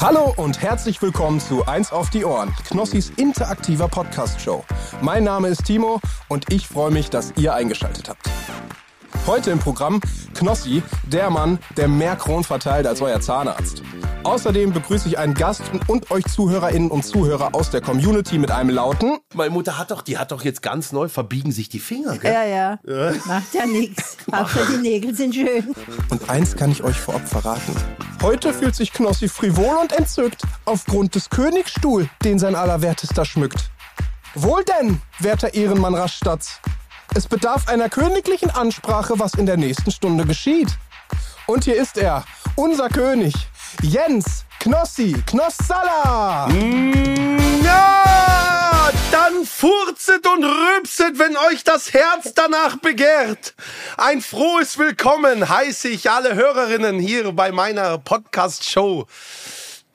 Hallo und herzlich willkommen zu Eins auf die Ohren, Knossis interaktiver Podcast-Show. Mein Name ist Timo und ich freue mich, dass ihr eingeschaltet habt. Heute im Programm Knossi, der Mann, der mehr Kronen verteilt als euer Zahnarzt. Außerdem begrüße ich einen Gast und euch Zuhörerinnen und Zuhörer aus der Community mit einem lauten. Meine Mutter hat doch, die hat doch jetzt ganz neu verbiegen sich die Finger. Gell? Ja, ja. Macht ja nichts. Hauptsache die Nägel sind schön. Und eins kann ich euch vorab verraten. Heute fühlt sich Knossi frivol und entzückt aufgrund des Königsstuhl, den sein Allerwertester schmückt. Wohl denn, werter Ehrenmann Rastatz. Es bedarf einer königlichen Ansprache, was in der nächsten Stunde geschieht. Und hier ist er, unser König, Jens Knossi Knossalla. Ja, dann furzet und rülpset, wenn euch das Herz danach begehrt. Ein frohes Willkommen heiße ich alle Hörerinnen hier bei meiner Podcast-Show.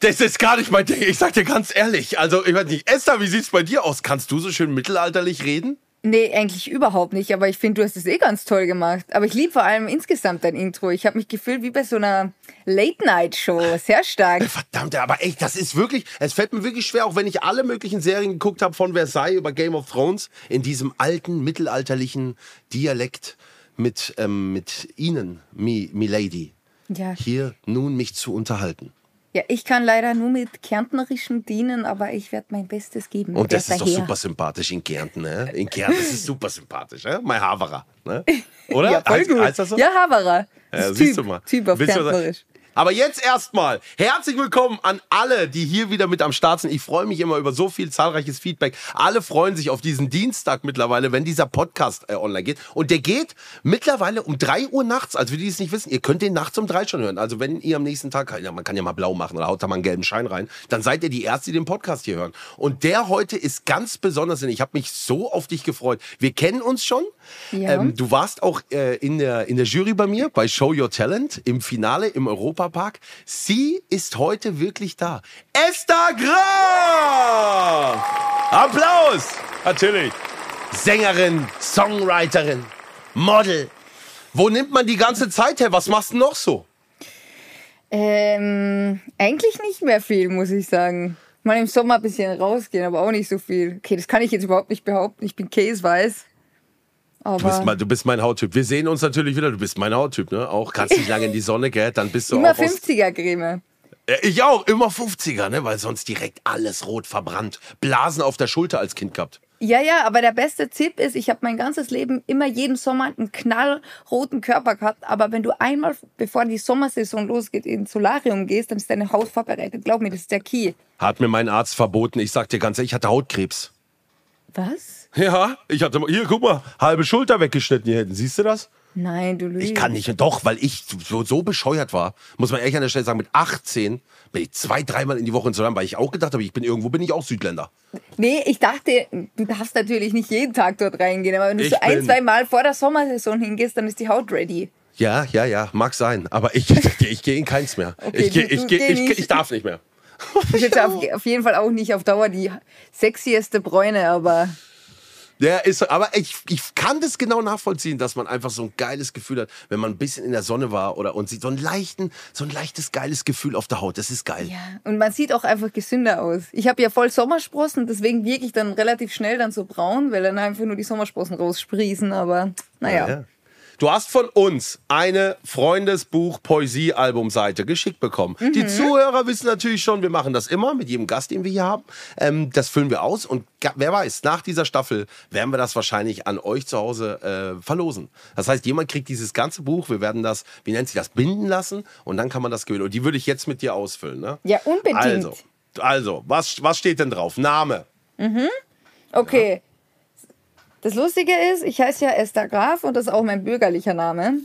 Das ist gar nicht mein Ding. Ich sag dir ganz ehrlich. Also, ich weiß nicht, Esther, wie sieht's bei dir aus? Kannst du so schön mittelalterlich reden? Nee, eigentlich überhaupt nicht. Aber ich finde, du hast es eh ganz toll gemacht. Aber ich liebe vor allem insgesamt dein Intro. Ich habe mich gefühlt wie bei so einer Late-Night-Show. Sehr stark. Verdammt, aber echt, das ist wirklich, es fällt mir wirklich schwer, auch wenn ich alle möglichen Serien geguckt habe von Versailles über Game of Thrones, in diesem alten, mittelalterlichen Dialekt mit, ähm, mit Ihnen, mi, Milady, Ja. hier nun mich zu unterhalten. Ja, ich kann leider nur mit Kärntnerischem dienen, aber ich werde mein Bestes geben. Und das ist doch super sympathisch in Kärnten, ne? In Kärnten ist es super sympathisch, ne? Mein Haverer, ne? Oder? Ja, voll heißt, gut. heißt so? Ja, Haverer. Ja, siehst du mal. Typ auf Kärntnerisch. Aber jetzt erstmal herzlich willkommen an alle, die hier wieder mit am Start sind. Ich freue mich immer über so viel zahlreiches Feedback. Alle freuen sich auf diesen Dienstag mittlerweile, wenn dieser Podcast äh, online geht. Und der geht mittlerweile um 3 Uhr nachts. Also für die, die es nicht wissen, ihr könnt den nachts um 3 schon hören. Also wenn ihr am nächsten Tag, ja, man kann ja mal blau machen oder haut da mal einen gelben Schein rein, dann seid ihr die Erste, die den Podcast hier hören. Und der heute ist ganz besonders. denn Ich habe mich so auf dich gefreut. Wir kennen uns schon. Ja. Ähm, du warst auch äh, in, der, in der Jury bei mir, bei Show Your Talent, im Finale im Europapark. Sie ist heute wirklich da. Esther Graf! Applaus! Natürlich. Sängerin, Songwriterin, Model. Wo nimmt man die ganze Zeit her? Was machst du noch so? Ähm, eigentlich nicht mehr viel, muss ich sagen. Mal im Sommer ein bisschen rausgehen, aber auch nicht so viel. Okay, das kann ich jetzt überhaupt nicht behaupten. Ich bin käseweiß. Du bist, mein, du bist mein Hauttyp. Wir sehen uns natürlich wieder. Du bist mein Hauttyp, ne? Auch kannst nicht lange in die Sonne, gell? Dann bist du immer auch aus, 50er-Creme. Äh, Ich auch, immer 50er, ne? Weil sonst direkt alles rot verbrannt. Blasen auf der Schulter als Kind gehabt. Ja, ja, aber der beste Tipp ist, ich habe mein ganzes Leben immer jeden Sommer einen knallroten Körper gehabt. Aber wenn du einmal, bevor die Sommersaison losgeht, ins Solarium gehst, dann ist deine Haut vorbereitet. Glaub mir, das ist der Key. Hat mir mein Arzt verboten. Ich sag dir ganz ehrlich, ich hatte Hautkrebs. Was? Ja, ich hatte, hier, guck mal, halbe Schulter weggeschnitten hier hinten. Siehst du das? Nein, du lügst. Ich kann nicht, doch, weil ich so, so bescheuert war, muss man ehrlich an der Stelle sagen, mit 18 bin ich zwei, dreimal in die Woche ins Solarium, weil ich auch gedacht habe, ich bin irgendwo, bin ich auch Südländer. Nee, ich dachte, du darfst natürlich nicht jeden Tag dort reingehen, aber wenn du Ich so ein, zwei Mal vor der Sommersaison hingehst, dann ist die Haut ready. Ja, ja, ja, mag sein, aber ich, ich gehe in keins mehr. Okay, ich, geh, ich, geh, ich, ich darf nicht mehr. Ist jetzt auf, auf jeden Fall auch nicht auf Dauer die sexieste Bräune, aber Der ist, aber ich, ich kann das genau nachvollziehen, dass man einfach so ein geiles Gefühl hat, wenn man ein bisschen in der Sonne war oder und sieht so ein leichten, so ein leichtes geiles Gefühl auf der Haut. Das ist geil. ja. Und man sieht auch einfach gesünder aus. Ich habe ja voll Sommersprossen, deswegen wirke ich dann relativ schnell dann so braun, weil dann einfach nur die Sommersprossen raussprießen, aber naja. Ja. Du hast von uns eine Freundesbuch-Poesie-Albumseite geschickt bekommen. Mhm. Die Zuhörer wissen natürlich schon, wir machen das immer mit jedem Gast, den wir hier haben. Ähm, das füllen wir aus und wer weiß, nach dieser Staffel werden wir das wahrscheinlich an euch zu Hause äh, verlosen. Das heißt, jemand kriegt dieses ganze Buch, wir werden das, wie nennt sich das, binden lassen und dann kann man das gewinnen. Und die würde ich jetzt mit dir ausfüllen. Ne? Ja, unbedingt. Also, also was, was steht denn drauf? Name. Okay. Das Lustige ist, ich heiße ja Esther Graf und das ist auch mein bürgerlicher Name.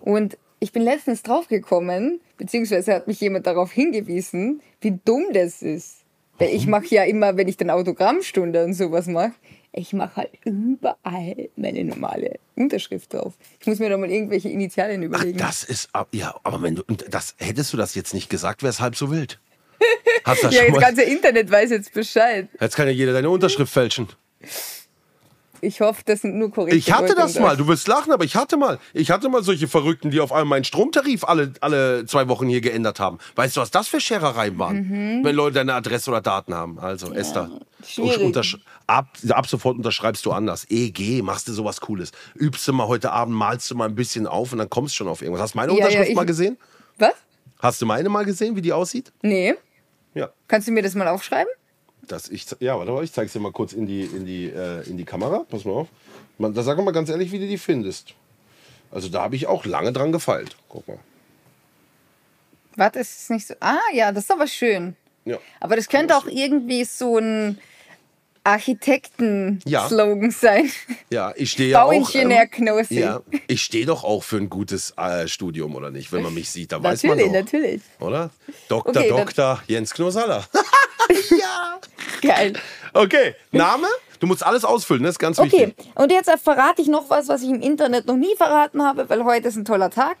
Und ich bin letztens draufgekommen, beziehungsweise hat mich jemand darauf hingewiesen, wie dumm das ist. Weil ich mache ja immer, wenn ich dann Autogrammstunde und sowas mache, ich mache halt überall meine normale Unterschrift drauf. Ich muss mir da mal irgendwelche Initialien Ach, überlegen. das ist, ab- ja, aber wenn du, und das, hättest du das jetzt nicht gesagt, wäre es halb so wild. Hast das ja, das ganze Internet weiß jetzt Bescheid. jetzt kann ja jeder deine Unterschrift fälschen. Ich hoffe, das sind nur korrekte Ich hatte das mal, du wirst lachen, aber ich hatte mal. Ich hatte mal solche Verrückten, die auf einmal meinen Stromtarif alle, alle zwei Wochen hier geändert haben. Weißt du, was das für Scherereien waren? Wenn Leute deine Adresse oder Daten haben. Also, Esther, Mhm. schwierig. untersch- ab, ab sofort unterschreibst du anders. EG, machst du sowas Cooles. Übst du mal heute Abend, malst du mal ein bisschen auf und dann kommst du schon auf irgendwas. Hast du meine Ja, ja, Unterschrift ich- mal gesehen? Was? Hast du meine mal gesehen, wie die aussieht? Nee. Ja. Kannst du mir das mal aufschreiben? Das ich, ja, warte mal, ich zeig's dir mal kurz in die, in die, äh, in die Kamera. Pass mal auf. Man, da sag mal ganz ehrlich, wie du die findest. Also da habe ich auch lange dran gefeilt. Guck mal. Warte, ist es nicht so. Ah, ja, das ist aber schön. Ja. Aber das könnte auch irgendwie so ein Architekten-Slogan Ja. sein. Ja, ich stehe ja auch. Bauingenieur Knossi. ja, ich stehe doch auch für ein gutes äh, Studium, oder nicht? Wenn man mich sieht, da weiß man Natürlich, doch. natürlich. Oder? Dr. Okay, Dr. Jens Knosaller. ja. Geil. Okay, Name? Du musst alles ausfüllen, das ist ganz Okay, wichtig. und jetzt verrate ich noch was, was ich im Internet noch nie verraten habe, weil heute ist ein toller Tag.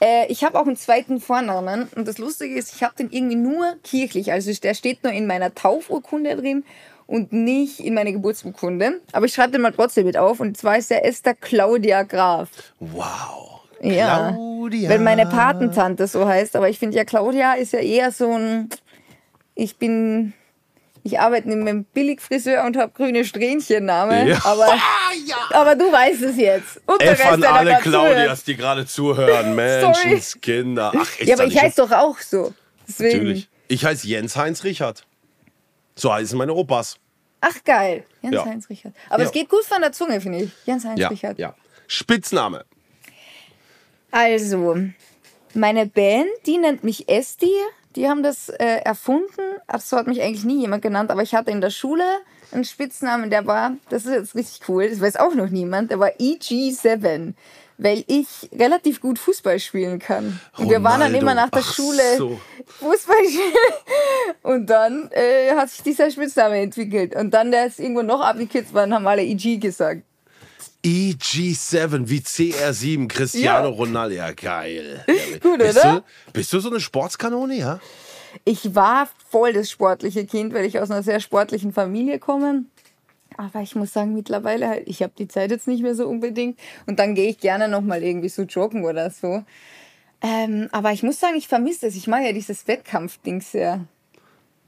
Äh, ich habe auch einen zweiten Vornamen und das Lustige ist, ich habe den irgendwie nur kirchlich. Also der steht nur in meiner Taufurkunde drin und nicht in meiner Geburtsurkunde. Aber ich schreibe den mal trotzdem mit auf und zwar ist der Esther Claudia Graf. Wow. Ja, Claudia. wenn meine Patentante so heißt. Aber ich finde ja, Claudia ist ja eher so ein, ich bin, ich arbeite mit einem Billigfriseur und habe grüne Strähnchen-Name. Ja. Aber, Ah, ja. aber du weißt es jetzt. Und F an alle. Claudias, die gerade zuhören. Menschenskinder. Ach, Ja, aber ich heiße doch auch so. Deswegen. Natürlich. Ich heiße Jens Heinz Richard. So heißen meine Opas. Ach, geil. Jens Ja. Heinz Richard. Aber Ja. es geht gut von der Zunge, finde ich. Jens Heinz Ja, Richard. ja. Spitzname. Also, meine Band, die nennt mich Esti. Die haben das äh, erfunden. Ach, so hat mich eigentlich nie jemand genannt, aber ich hatte in der Schule einen Spitznamen, der war, das ist jetzt richtig cool, das weiß auch noch niemand, der war EG7, weil ich relativ gut Fußball spielen kann. Und wir waren dann immer nach der Ach Schule so. Fußball spielen. Und dann äh, hat sich dieser Spitzname entwickelt. Und dann, der ist irgendwo noch abgekürzt worden, haben alle EG gesagt. EG7 wie CR7, Cristiano Ja. Ronaldo. Ja, geil. Ja, Gut, bist oder? Du, bist du so eine Sportskanone, ja? Ich war voll das sportliche Kind, weil ich aus einer sehr sportlichen Familie komme. Aber ich muss sagen, mittlerweile halt, ich habe die Zeit jetzt nicht mehr so unbedingt. Und dann gehe ich gerne noch mal irgendwie so joggen oder so. Ähm, aber ich muss sagen, ich vermisse es. Ich mag ja dieses Wettkampfding sehr.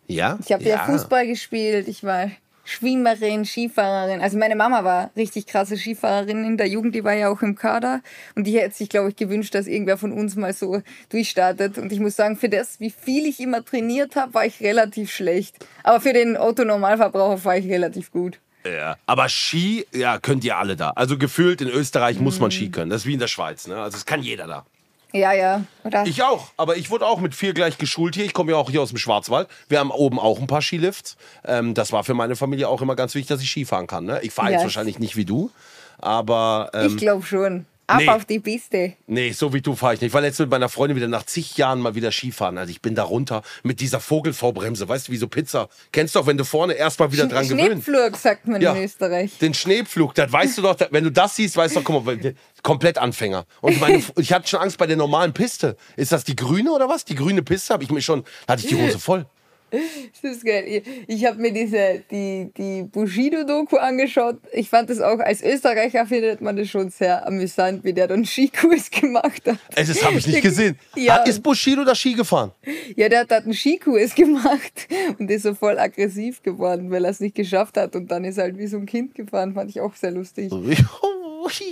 Ja? Ich habe ja. Fußball gespielt, ich war Schwimmerin, Skifahrerin. Also meine Mama war richtig krasse Skifahrerin in der Jugend, die war ja auch im Kader. Und die hätte sich, glaube ich, gewünscht, dass irgendwer von uns mal so durchstartet. Und ich muss sagen, für das, wie viel ich immer trainiert habe, war ich relativ schlecht. Aber für den Otto-Normalverbraucher war ich relativ gut. Ja. Aber Ski, ja, könnt ihr alle da. Also gefühlt in Österreich muss man Mhm. Ski können. Das ist wie in der Schweiz. Ne? Also das kann jeder da. Ja, ja. Oder? Ich auch, aber ich wurde auch mit vier gleich geschult hier. Ich komme ja auch hier aus dem Schwarzwald. Wir haben oben auch ein paar Skilifts. Ähm, das war für meine Familie auch immer ganz wichtig, dass ich Skifahren kann. Ne? Ich fahre Ja. jetzt wahrscheinlich nicht wie du, aber ich ähm, glaube schon. Ab nee. auf die Piste. nee, so wie du fahre ich nicht. Ich war letztens mit meiner Freundin wieder nach zig Jahren mal wieder Skifahren. Also ich bin da runter mit dieser Vogelvorbremse, weißt du, wie so Pizza. Kennst du doch, wenn du vorne erst mal wieder dran gewöhnst. Schneepflug, sagt man Ja. in Österreich. Den Schneepflug, das weißt du doch, wenn du das siehst, weißt du doch, guck mal, komplett Anfänger. Und meine, ich hatte schon Angst bei der normalen Piste. Ist das die grüne oder was? Die grüne Piste habe ich mir schon, da hatte ich die Hose voll. Das ist geil. Ich, habe mir diese, die, die Bushido-Doku angeschaut. Ich fand das auch, als Österreicher findet man das schon sehr amüsant, wie der dann Skikurs gemacht hat. Ey, Das habe ich nicht gesehen. Ja. Hat, ist Bushido da Ski gefahren? Ja, der hat einen Skikurs gemacht und ist so voll aggressiv geworden, weil er es nicht geschafft hat. Und dann ist er halt wie so ein Kind gefahren. Fand ich auch sehr lustig.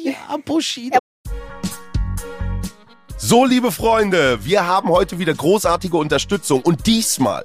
Ja, Bushido. So, liebe Freunde, wir haben heute wieder großartige Unterstützung und diesmal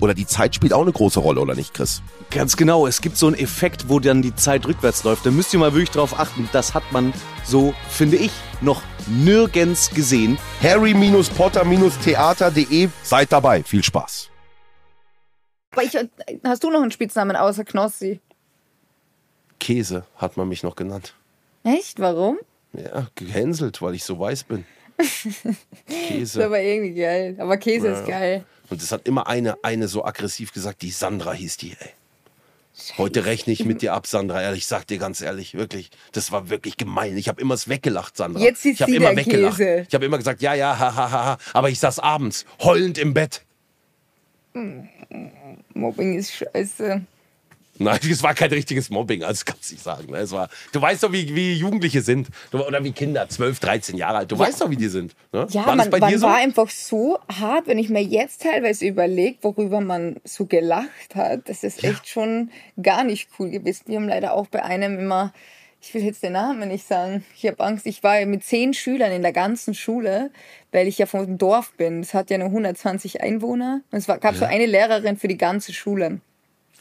oder die Zeit spielt auch eine große Rolle, oder nicht, Chris? Ganz genau, es gibt so einen Effekt, wo dann die Zeit rückwärts läuft. Da müsst ihr mal wirklich drauf achten. Das hat man, so finde ich, noch nirgends gesehen. Harry-Potter-Theater.de, seid dabei, viel Spaß. Aber ich, hast du noch einen Spitznamen außer Knossi? Käse hat man mich noch genannt. Echt? Warum? Ja, gehänselt, weil ich so weiß bin. Das Käse. ist aber irgendwie geil. Aber Käse Ja. ist geil. Und es hat immer eine, eine so aggressiv gesagt, die Sandra hieß die, ey. Heute rechne ich mit dir ab, Sandra. Ehrlich, ich sag dir ganz ehrlich, wirklich, das war wirklich gemein. Ich habe immer es weggelacht, Sandra. Jetzt ich habe immer weggelacht. Käse. Ich habe immer gesagt, ja, ja, ha, ha, ha, ha. Aber ich saß abends heulend im Bett. Mobbing ist scheiße. Nein, es war kein richtiges Mobbing, also kannst du nicht sagen. ne? Es war, du weißt doch, wie, wie Jugendliche sind. Oder wie Kinder, 12, 13 Jahre alt. Du weißt doch, wie die sind. Ne? Ja, war das man, bei man dir so? war einfach so hart, wenn ich mir jetzt teilweise überlege, worüber man so gelacht hat. Das ist echt schon gar nicht cool gewesen. Wir haben leider auch bei einem immer, ich will jetzt den Namen nicht sagen, ich habe Angst, ich war mit zehn Schülern in der ganzen Schule, weil ich ja vom Dorf bin. Es hat ja nur 120 Einwohner. Und es war, gab so eine Lehrerin für die ganze Schule.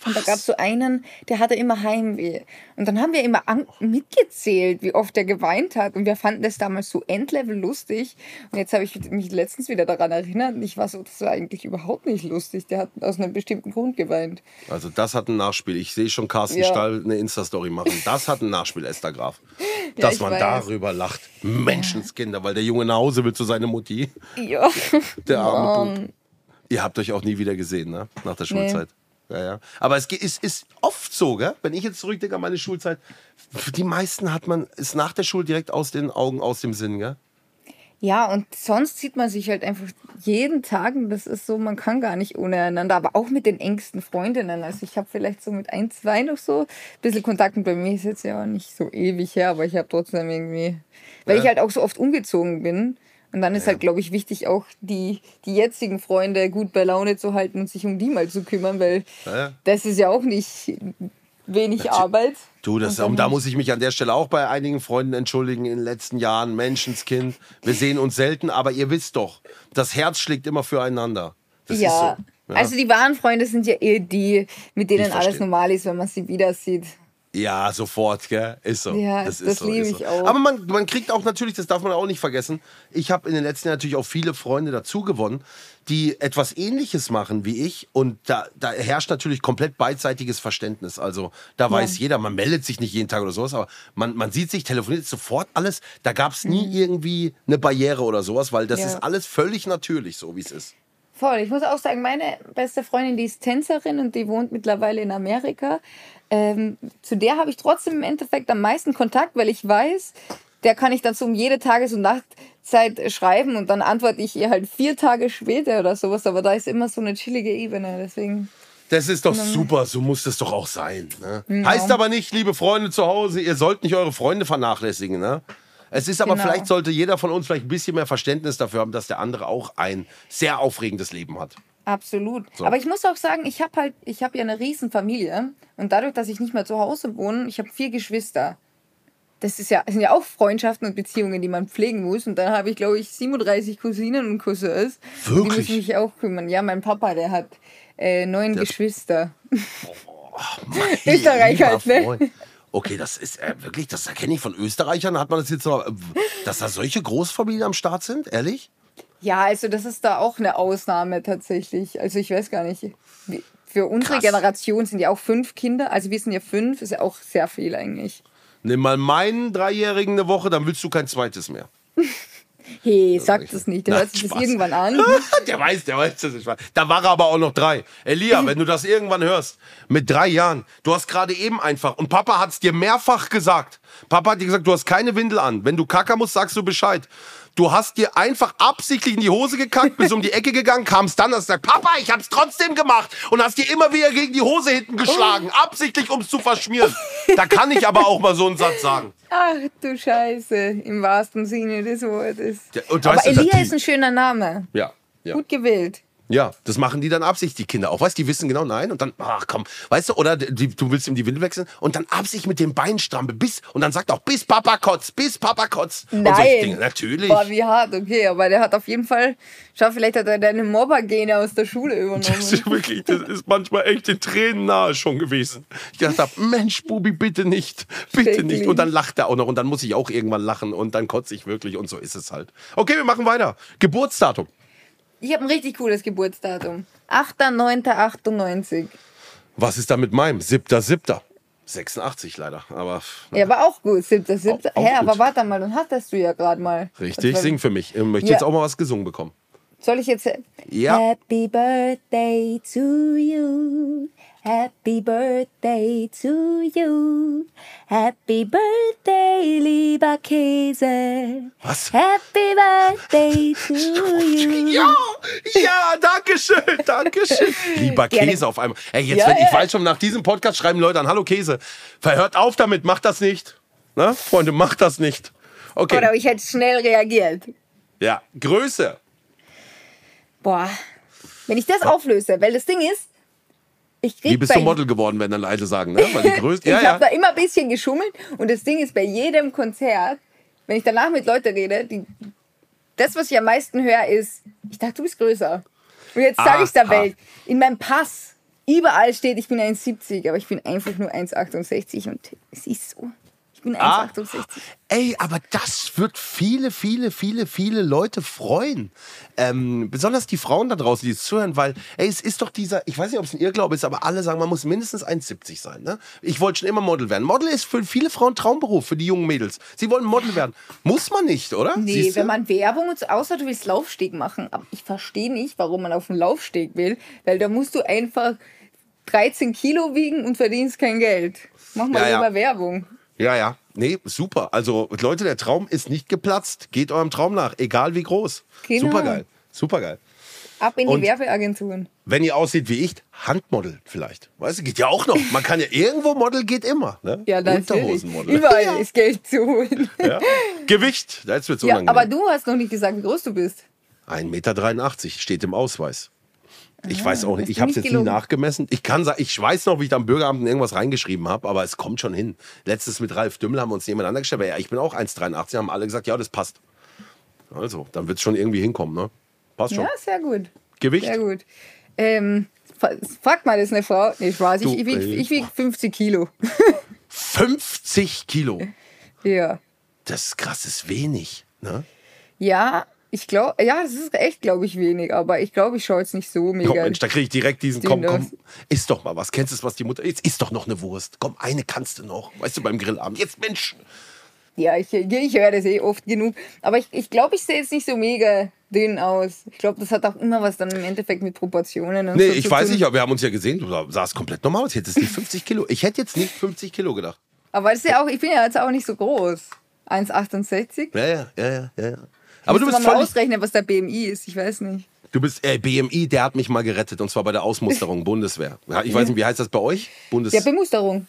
Und da gab es so einen, der hatte immer Heimweh. Und dann haben wir immer mitgezählt, wie oft er geweint hat. Und wir fanden das damals so endlevel lustig. Und jetzt habe ich mich letztens wieder daran erinnert. Und ich war so, das war eigentlich überhaupt nicht lustig. Der hat aus einem bestimmten Grund geweint. Also das hat ein Nachspiel. Ich sehe schon Carsten Ja. Stahl eine Insta-Story machen. Das hat ein Nachspiel, Esther Graf. Ja, Dass ich man weiß. darüber lacht. Menschenskinder, weil der Junge nach Hause will zu seiner Mutti. Ja. Der arme. Bub. Ihr habt euch auch nie wieder gesehen, ne? Nach der Schulzeit. Ja, ja. Aber es ist, ist oft so, gell? Wenn ich jetzt zurückdenke an meine Schulzeit, für die meisten hat man, ist nach der Schule direkt aus den Augen, aus dem Sinn, gell? Ja, und sonst sieht man sich halt einfach jeden Tag. Und das ist so, man kann gar nicht ohne einander. Aber auch mit den engsten Freundinnen. Also ich habe vielleicht so mit ein, zwei noch so ein bisschen Kontakt. Und bei mir ist jetzt ja auch nicht so ewig her, aber ich habe trotzdem irgendwie, weil Ja. ich halt auch so oft umgezogen bin. Und dann ist halt, glaube ich, wichtig, auch die, die jetzigen Freunde gut bei Laune zu halten und sich um die mal zu kümmern, weil Ja, ja. das ist ja auch nicht wenig Arbeit. Du, das, Und da muss ich mich an der Stelle auch bei einigen Freunden entschuldigen in den letzten Jahren. Menschenskind. Wir sehen uns selten, aber ihr wisst doch, das Herz schlägt immer füreinander. Das ja. ist so. Ja. Also die wahren Freunde sind ja eher die, mit denen alles normal ist, wenn man sie wieder sieht. Ja, sofort, gell? Ist so. Ja, das ist das so, liebe so. ich auch. Aber man, man kriegt auch natürlich, das darf man auch nicht vergessen, ich habe in den letzten Jahren natürlich auch viele Freunde dazu gewonnen, die etwas ähnliches machen wie ich. Und da, da herrscht natürlich komplett beidseitiges Verständnis. Also da weiß jeder, man meldet sich nicht jeden Tag oder sowas, aber man, man sieht sich, telefoniert sofort alles. Da gab es nie irgendwie eine Barriere oder sowas, weil das Mhm. Ja. ist alles völlig natürlich, so wie es ist. Voll. Ich muss auch sagen, meine beste Freundin, die ist Tänzerin und die wohnt mittlerweile in Amerika. Ähm, zu der habe ich trotzdem im Endeffekt am meisten Kontakt, weil ich weiß, der kann ich dann so um jede Tages- und Nachtzeit schreiben und dann antworte ich ihr halt vier Tage später oder sowas. Aber da ist immer so eine chillige Ebene. Deswegen. Das ist doch super, so muss das doch auch sein. Ne? Heißt aber nicht, liebe Freunde zu Hause, ihr sollt nicht eure Freunde vernachlässigen. Ne? Es ist aber Genau. vielleicht sollte jeder von uns vielleicht ein bisschen mehr Verständnis dafür haben, dass der andere auch ein sehr aufregendes Leben hat. Absolut. Aber ich muss auch sagen, ich habe halt, ich habe ja eine riesen Familie und dadurch, dass ich nicht mehr zu Hause wohne, ich habe vier Geschwister. Das ist ja, sind ja auch Freundschaften und Beziehungen, die man pflegen muss. Und dann habe ich, glaube ich, 37 Cousinen und Cousins. Die Wirklich? müssen mich auch kümmern. Ja, mein Papa, der hat äh, neun Der- Geschwister. Hey, Österreich halt, ne? Freund. Okay, das ist äh, wirklich, das erkenne ich von Österreichern. Hat man das jetzt noch, äh, dass da solche Großfamilien am Start sind? Ehrlich? Ja, also das ist da auch eine Ausnahme tatsächlich. Also ich weiß gar nicht. wie- Für unsere Krass. Generation sind ja auch fünf Kinder. Also wir sind ja fünf, ist ja auch sehr viel eigentlich. Nimm mal meinen Dreijährigen eine Woche, dann willst du kein zweites mehr. Hey, sag das nicht. Der Na, hört sich das Spaß. irgendwann an. der weiß, der weiß, das wahr. Da war er aber auch noch drei. Elia, wenn du das irgendwann hörst, mit drei Jahren, du hast gerade eben einfach, und Papa hat es dir mehrfach gesagt. Papa hat dir gesagt, du hast keine Windel an. Wenn du kackern musst, sagst du Bescheid. Du hast dir einfach absichtlich in die Hose gekackt, bist um die Ecke gegangen, kamst dann, hast gesagt, Papa, ich hab's trotzdem gemacht und hast dir immer wieder gegen die Hose hinten geschlagen, absichtlich, ums zu verschmieren. Da kann ich aber auch mal so einen Satz sagen. Ach du Scheiße, im wahrsten Sinne des Wortes. Ja, und Aber Elia ist ein schöner Name. Ja, ja. Gut gewählt. Ja, das machen die dann absichtlich, die Kinder auch. Weißt du, die wissen genau, nein. Und dann, ach komm, weißt du, oder die, du willst ihm die Windel wechseln und dann absichtlich mit dem Bein strampeln, bis, und dann sagt auch, bis Papa kotzt, bis Papa kotzt. Und solche Nein. Dinge. Natürlich. Boah, wie hart, okay. Aber der hat auf jeden Fall, schau, vielleicht hat er deine Mobbergene aus der Schule Das übernommen. ist wirklich, das ist manchmal echt den Tränen nahe schon gewesen. Ich dachte, Mensch, Bubi, bitte nicht, bitte nicht. Und dann lacht er auch noch und dann muss ich auch irgendwann lachen und dann kotze ich wirklich und so ist es halt. Okay, wir machen weiter. Geburtsdatum. Ich habe ein richtig cooles Geburtsdatum. 8.9.98. Was ist da mit meinem? Siebter, siebter. 86 leider, aber Ja, war auch gut. 7.7. Auch- auch Hä, aber warte mal, dann hattest du ja gerade mal. richtig, sing für mich. Ich möchte Ja. jetzt auch mal was gesungen bekommen. Soll ich jetzt. Ja. Happy Birthday to you. Happy Birthday to you. Happy Birthday, lieber Käse. Was? Happy Birthday to you. Ja, ja, danke schön, danke schön. Lieber Gerne. Käse auf einmal. Ey, jetzt, Ja, wenn, ich ja. weiß schon, nach diesem Podcast schreiben Leute an, hallo Käse. Verhört auf damit, macht das nicht. Na, Freunde, macht das nicht. Okay, Oder ich hätte schnell reagiert. ja, Größe. Boah. Wenn ich das auflöse, weil das Ding ist, ich Wie bist du Model geworden, werden dann Leute sagen, ne? Weil die Größe, ja, ich habe da ja. immer ein bisschen geschummelt und das Ding ist bei jedem Konzert, wenn ich danach mit Leuten rede, die, das, was ich am meisten höre, ist, ich dachte, du bist größer. Und jetzt sage ich der Aha. Welt, in meinem Pass, überall steht, ich bin 1,70, aber ich bin einfach nur 1,68 und es ist so. Ich bin Ah. 1,68. Ey, aber das wird viele, viele, viele, viele Leute freuen. Ähm, besonders die Frauen da draußen, die es zuhören, weil, ey, es ist doch dieser, ich weiß nicht, ob es ein Irrglaube ist, aber alle sagen, man muss mindestens 1,70 sein. Ne? Ich wollte schon immer Model werden. Model ist für viele Frauen Traumberuf, für die jungen Mädels. Sie wollen Model werden. Muss man nicht, oder? Nee, Siehste? wenn man Werbung und so, außer du willst Laufsteg machen, aber ich verstehe nicht, warum man auf einen Laufsteg will, weil da musst du einfach 13 Kilo wiegen und verdienst kein Geld. Mach mal Ja, ja. lieber Werbung. Ja, ja. Nee, super. Also, Leute, der Traum ist nicht geplatzt. Geht eurem Traum nach, egal wie groß. Genau. Supergeil. Supergeil. Ab in die Und- Werbeagenturen. Wenn ihr aussieht wie ich, Handmodel vielleicht. Weißt du, geht ja auch noch. Man kann ja irgendwo Model geht immer. Ne? Ja. Unterhosenmodel. Überall Ja. ist Geld zu holen. Ja. Gewicht, da wird's Ja, unangenehm. aber du hast noch nicht gesagt, wie groß du bist. 1,83 Meter steht im Ausweis. Ich weiß auch nicht, hast ich habe es nicht jetzt nie gelogen. nachgemessen. Ich kann sagen, ich weiß noch, wie ich da am Bürgeramt irgendwas reingeschrieben habe, aber es kommt schon hin. Letztes mit Ralf Dümmel haben wir uns nebeneinander gestellt, aber ja, ich bin auch 1,83, haben alle gesagt, ja, das passt. Also, dann wird es schon irgendwie hinkommen, ne? Passt schon. Ja, sehr gut. Gewicht? Sehr gut. Ähm, fra- frag mal, das ist eine Frau. Nee, Spaß. Du, Ich, ich wiege äh, ich wieg 50 Kilo. 50 Kilo. ja. Das ist krass, das ist wenig. Ne? Ja, ich glaube, ja, das ist echt, glaube ich, wenig, aber ich glaube, ich schaue jetzt nicht so mega. Oh Mensch, da kriege ich direkt diesen, komm, komm, isst doch mal was. Kennst du es, was die Mutter, jetzt isst doch noch eine Wurst. Komm, eine kannst du noch. Weißt du, beim Grillabend. Jetzt, Mensch. Ja, ich, ich höre das eh oft genug. Aber ich, ich glaube, ich sehe jetzt nicht so mega dünn aus. Ich glaube, das hat auch immer was dann im Endeffekt mit Proportionen und Nee, so ich weiß tun. nicht, aber wir haben uns ja gesehen, du sahst komplett normal aus. Ich hätte jetzt nicht 50 Kilo. Ich hätte jetzt nicht 50 Kilo gedacht. Aber das ist ja auch, ich bin ja jetzt auch nicht so groß. 1,68. Ja, ja, ja, ja, ja. Aber du bist voll. ausrechnen, was der BMI ist. Ich weiß nicht. Du bist, äh, BMI, der hat mich mal gerettet und zwar bei der Ausmusterung Bundeswehr. Ich weiß nicht, wie heißt das bei euch? Bundes. Ja, Bemusterung.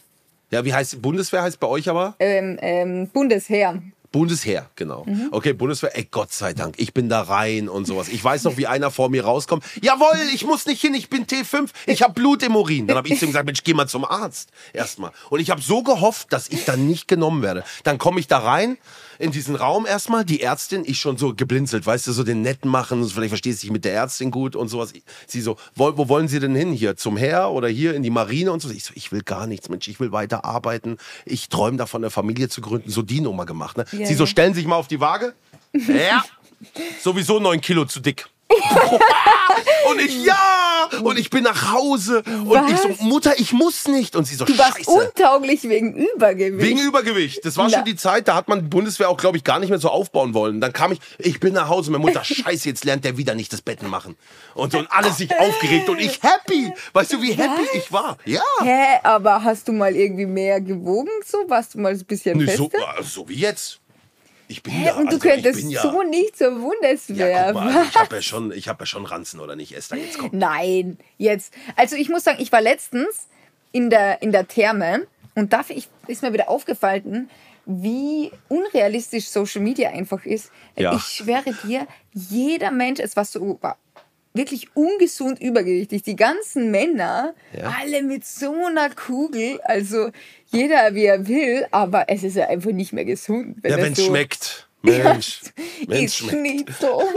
Ja, wie heißt Bundeswehr heißt bei euch aber? Ähm, ähm, Bundesheer. Bundesheer, genau. Mhm. Okay, Bundeswehr, ey, Gott sei Dank, ich bin da rein und sowas. Ich weiß noch, wie einer vor mir rauskommt. Jawohl, ich muss nicht hin, ich bin T5, ich habe Blut im Urin. Dann habe ich zu ihm gesagt, Mensch, geh mal zum Arzt erstmal. Und ich habe so gehofft, dass ich dann nicht genommen werde. Dann komme ich da rein in diesen Raum erstmal, die Ärztin, ich schon so geblinzelt, weißt du, so den netten machen, vielleicht verstehst du dich mit der Ärztin gut und sowas. Sie so, wo, wo wollen Sie denn hin hier? Zum Heer oder hier in die Marine und so? Ich so, ich will gar nichts, Mensch, ich will weiter arbeiten. Ich träume davon, eine Familie zu gründen. So die Nummer gemacht. Ne? Ja, Sie so, stellen Sie sich mal auf die Waage. Ja. Sowieso neun Kilo zu dick. und ich, ja! Und ich bin nach Hause. Und Was? ich so, Mutter, ich muss nicht. Und sie so, Du warst scheiße. untauglich wegen Übergewicht. Wegen Übergewicht. Das war Na. schon die Zeit, da hat man die Bundeswehr auch, glaube ich, gar nicht mehr so aufbauen wollen. Dann kam ich, ich bin nach Hause, meine Mutter, scheiße, jetzt lernt der wieder nicht das Betten machen. Und, so, und alle sich aufgeregt und ich happy. Weißt du, wie happy ich war? Ja. Hä, aber hast du mal irgendwie mehr gewogen? So warst du mal ein bisschen Nee, fester? so, so wie jetzt. Ich bin Hä, ja, und du also könntest ja, so nicht zur Bundeswehr. Ja, mal, also ich habe ja schon, ich habe ja schon Ranzen oder nicht, Esther, jetzt kommt. Nein, jetzt. Also ich muss sagen, ich war letztens in der, in der Therme und dafür ich, ist mir wieder aufgefallen, wie unrealistisch Social Media einfach ist. Ja. Ich schwöre dir, jeder Mensch, es war so wirklich ungesund übergewichtig. Die ganzen Männer, Ja. alle mit so einer Kugel, also jeder wie er will, aber es ist ja einfach nicht mehr gesund. Wenn Ja, wenn es so schmeckt. Mensch, es ist schmeckt. nicht so.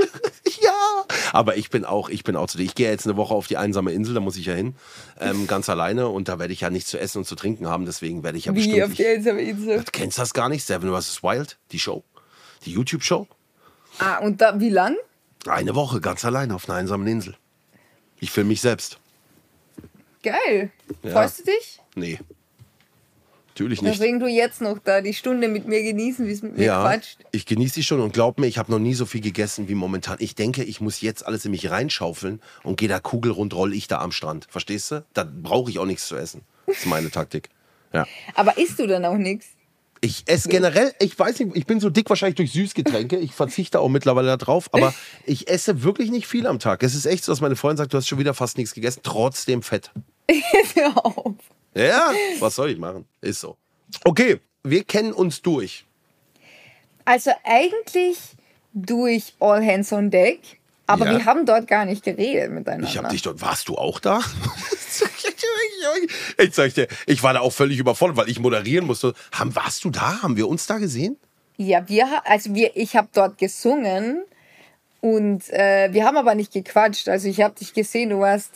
Ja, aber ich bin auch, ich bin auch zu dir. Ich gehe jetzt eine Woche auf die einsame Insel, da muss ich ja hin, ähm, ganz alleine und da werde ich ja nichts zu essen und zu trinken haben, deswegen werde ich ja Wie bestimmt. auf der einsame Insel. Du kennst das gar nicht? Seven vs. Wild, die Show, die YouTube-Show. Ah, und da, wie lang? Eine Woche ganz alleine auf einer einsamen Insel. Ich filme mich selbst. Geil. Ja. Freust du dich? Nee. Natürlich nicht. Deswegen du jetzt noch da die Stunde mit mir genießen, wie es mit mir Ja, quatscht. ich genieße die schon und glaub mir, ich habe noch nie so viel gegessen wie momentan. Ich denke, ich muss jetzt alles in mich reinschaufeln und gehe da kugelrund, roll ich da am Strand. Verstehst du? Da brauche ich auch nichts zu essen. Das ist meine Taktik. Ja. Aber isst du dann auch nichts? Ich esse generell, ich weiß nicht, ich bin so dick wahrscheinlich durch Süßgetränke. Ich verzichte auch mittlerweile darauf, aber ich esse wirklich nicht viel am Tag. Es ist echt so, dass meine Freundin sagt, du hast schon wieder fast nichts gegessen, trotzdem fett. Hör auf. Ja, was soll ich machen? Ist so. Okay, wir kennen uns durch. Also eigentlich durch All Hands on Deck, aber Ja. wir haben dort gar nicht geredet miteinander. Ich hab dich dort. Warst du auch da? Ich sag dir, ich war da auch völlig überfordert, weil ich moderieren musste. Haben, warst du da? Haben wir uns da gesehen? Ja, wir, also wir, ich habe dort gesungen und äh, wir haben aber nicht gequatscht. Also ich habe dich gesehen, du warst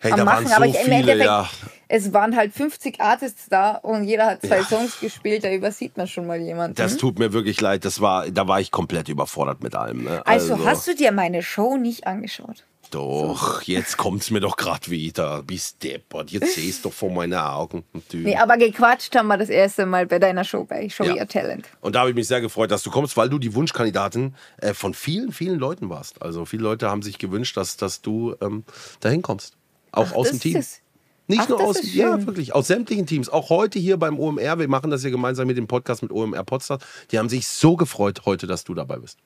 Hey, am da waren Machen, so aber ich, im viele, Endeffekt, ja. es waren halt 50 Artists da und jeder hat zwei Ja. Songs gespielt, da übersieht man schon mal jemanden. Das tut mir wirklich leid. Das war, da war ich komplett überfordert mit allem. Ne? also, hast du dir meine Show nicht angeschaut? Doch, jetzt kommt's mir doch grad wieder. Bist deppert. Jetzt sehst doch vor meinen Augen. Natürlich. Nee, aber gequatscht haben wir das erste Mal bei deiner Show, bei Show Ja. Your Talent. Und da habe ich mich sehr gefreut, dass du kommst, weil du die Wunschkandidatin äh, von vielen, vielen Leuten warst. Also viele Leute haben sich gewünscht, dass, dass du ähm, dahin kommst. Auch Ach, aus dem Team. ist- Nicht Ach, nur aus, ja, wirklich, aus sämtlichen Teams. Auch heute hier beim OMR, wir machen das ja gemeinsam mit dem Podcast mit OMR Potsdam. Die haben sich so gefreut heute, dass du dabei bist.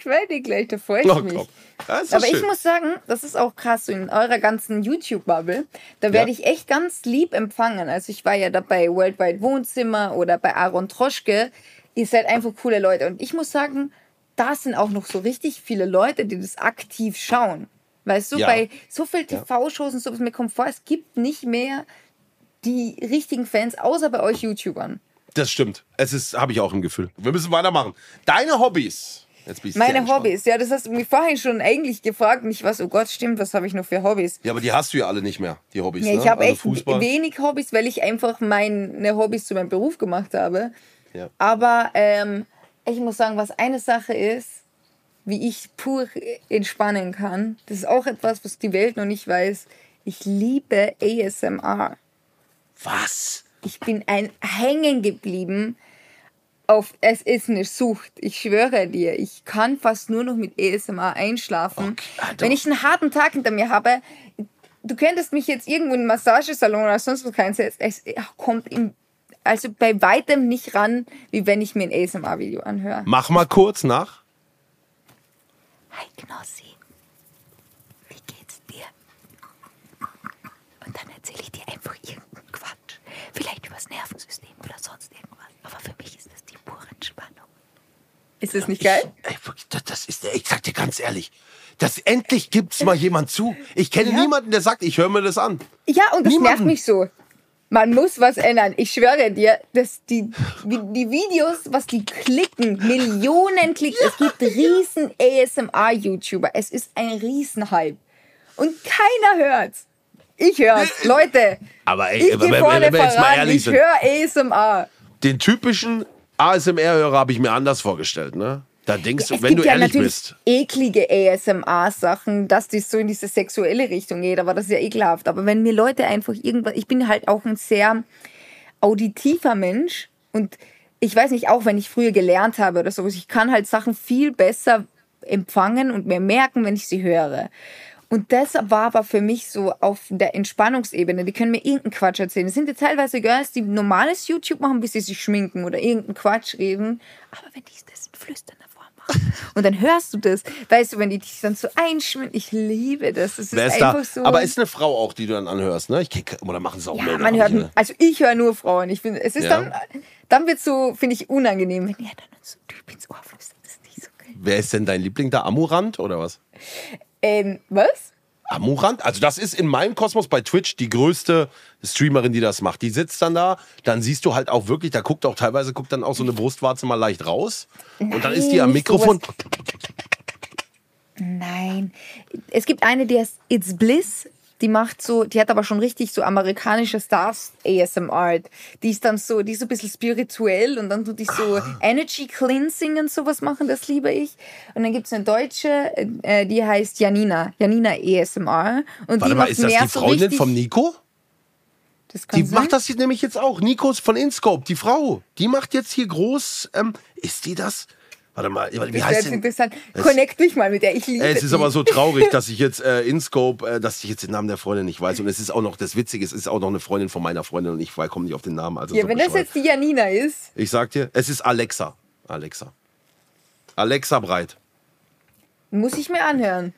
Ich werde gleich, da freue ich Oh, mich. doch Aber ich schön. muss sagen, das ist auch krass, so in eurer ganzen YouTube-Bubble, da werde Ja. ich echt ganz lieb empfangen. Also ich war ja dabei Worldwide Wohnzimmer oder bei Aaron Troschke. Ihr seid einfach coole Leute. Und ich muss sagen, da sind auch noch so richtig viele Leute, die das aktiv schauen. Weißt du, Ja. bei so viel TV-Shows und so, mir kommt vor, es gibt nicht mehr die richtigen Fans, außer bei euch YouTubern. Das stimmt. Es ist, habe ich auch im Gefühl. Wir müssen weitermachen. Deine Hobbys. Meine. Hobbys, ja, das hast du mich vorhin schon eigentlich gefragt. Und ich was, oh Gott, stimmt, was habe ich noch für Hobbys? Ja, aber die hast du ja alle nicht mehr, die Hobbys. Ja, ne? ich habe also echt Fußball. wenig Hobbys, weil ich einfach meine Hobbys zu meinem Beruf gemacht habe. Ja. Aber ähm, ich muss sagen, was eine Sache ist, wie ich pur entspannen kann, das ist auch etwas, was die Welt noch nicht weiß. Ich liebe ASMR. Was? Ich bin ein hängen geblieben auf es ist eine Sucht. Ich schwöre dir, ich kann fast nur noch mit ASMR einschlafen. Okay, ah. Wenn ich einen harten Tag hinter mir habe, du könntest mich jetzt irgendwo in einen Massagesalon oder sonst wo keinen es kommt im, also bei weitem nicht ran, wie wenn ich mir ein ASMR-Video anhöre. Mach mal kurz nach. Hi Knossi, wie geht's dir? Und dann erzähle ich dir einfach irgendeinen Quatsch. Vielleicht übers Nervensystem oder sonst irgendwas. Aber für mich ist das pure Entspannung. Ist das nicht geil? Ich, ey, das, das ist, ich sag dir ganz ehrlich, das endlich gibt's mal jemand zu. Ich kenne niemanden, der sagt, ich höre mir das an. Ja, und das nervt Niemanden. mich so. Man muss was ändern. Ich schwöre dir, dass die, die Videos, was die klicken, Millionen Klicks. Es gibt riesen ASMR-YouTuber. Es ist ein Riesenhype. Und keiner hört's. Ich hör's. Leute, Aber ey, ich gehe wenn- vorne wenn wir jetzt mal voran. ehrlich Ich höre ASMR. Den typischen ASMR-Hörer habe ich mir anders vorgestellt, ne? Da denkst du, Es wenn du ja ehrlich bist. eklige ASMR-Sachen, dass das so in diese sexuelle Richtung geht, aber das ist ja ekelhaft. Aber wenn mir Leute einfach irgendwas, ich bin halt auch ein sehr auditiver Mensch und ich weiß nicht, auch wenn ich früher gelernt habe oder sowas, ich kann halt Sachen viel besser empfangen und mir merken, wenn ich sie höre. Und das war aber für mich so auf der Entspannungsebene. Die können mir irgendeinen Quatsch erzählen. Es sind ja teilweise Girls, die normales YouTube machen, bis sie sich schminken oder irgendeinen Quatsch reden. Aber wenn die das in flüsternder Form machen und dann hörst du das, weißt du, wenn die dich dann so einschminken, ich liebe das. Das ist Wer ist da? einfach so. Aber ist eine Frau auch, die du dann anhörst, ne? Ich, krieg- oder machen es auch ja, Männer? man hört, ne? also ich höre nur Frauen. Ich finde, es ist Ja. dann, dann wird so, finde ich, unangenehm, wenn ihr dann so ein Typ ins Ohr flüstert. Das ist nicht so geil. Wer ist denn dein Liebling da? Amurant oder was? Ähm, was? Amurant? Also das ist in meinem Kosmos bei Twitch die größte Streamerin, die das macht. Die sitzt dann da, dann siehst du halt auch wirklich, da guckt auch teilweise, guckt dann auch so eine Brustwarze mal leicht raus. Und dann ist die am Mikrofon. Nein. Es gibt eine, die heißt It's Bliss. Die macht so, die hat aber schon richtig so amerikanische Stars ASMR. Die ist dann so, die ist so ein bisschen spirituell und dann tut die so Ah. Energy Cleansing und sowas machen, das liebe ich. Und dann gibt es eine deutsche, äh, die heißt Janina, Janina ASMR. Und Warte die mal, macht ist das die so Freundin richtig, vom Nico? Die sein. macht das jetzt nämlich jetzt auch. Nikos von Inscope, die Frau. Die macht jetzt hier groß. Ähm, ist die das? Warte mal, wie Das heißt jetzt denn? interessant. Es- Connect mich mal mit der, ich liebe es ist die. aber so traurig, dass ich jetzt äh, Inscope, äh, dass ich jetzt den Namen der Freundin nicht weiß. Und es ist auch noch, das Witzige, es ist auch noch eine Freundin von meiner Freundin und ich komme nicht auf den Namen. Also Ja, so wenn das bescheuert. jetzt die Janina ist, Ich sag dir, es ist Alexa. Alexa. Alexa Breit. muss ich mir anhören.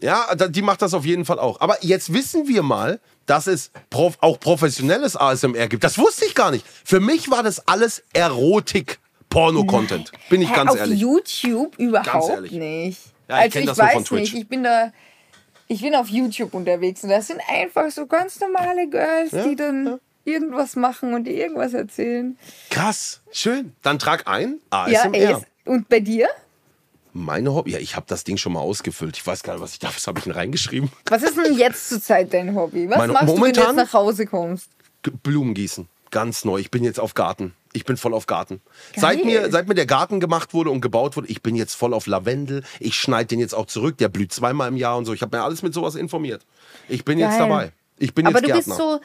Ja, die macht das auf jeden Fall auch. Aber jetzt wissen wir mal, dass es auch professionelles ASMR gibt. Das wusste ich gar nicht. Für mich war das alles Erotik. Porno-Content. Bin ich Hä, ganz auf ehrlich. YouTube überhaupt ehrlich. nicht. Ja, ich also ich das nur weiß von Twitch. nicht, ich bin da, ich bin auf YouTube unterwegs und das sind einfach so ganz normale Girls, die dann irgendwas machen und die irgendwas erzählen. Krass. Schön. Dann trag ein Ja, ASMR. ey, es- und bei dir? Meine Hobby. Ja, ich habe das Ding schon mal ausgefüllt. Ich weiß gar nicht, was ich da. Was habe ich denn reingeschrieben? Was ist denn jetzt zurzeit dein Hobby? Was Mein- machst du, wenn du jetzt nach Hause kommst? Blumen gießen. Ganz neu. Ich bin jetzt auf Garten. Ich bin voll auf Garten. Seit mir, seit mir der Garten gemacht wurde und gebaut wurde, ich bin jetzt voll auf Lavendel. Ich schneide den jetzt auch zurück. Der blüht zweimal im Jahr und so. Ich habe mir alles mit sowas informiert. Ich bin jetzt Geil. dabei. Ich bin Aber jetzt du Gärtner. bist so,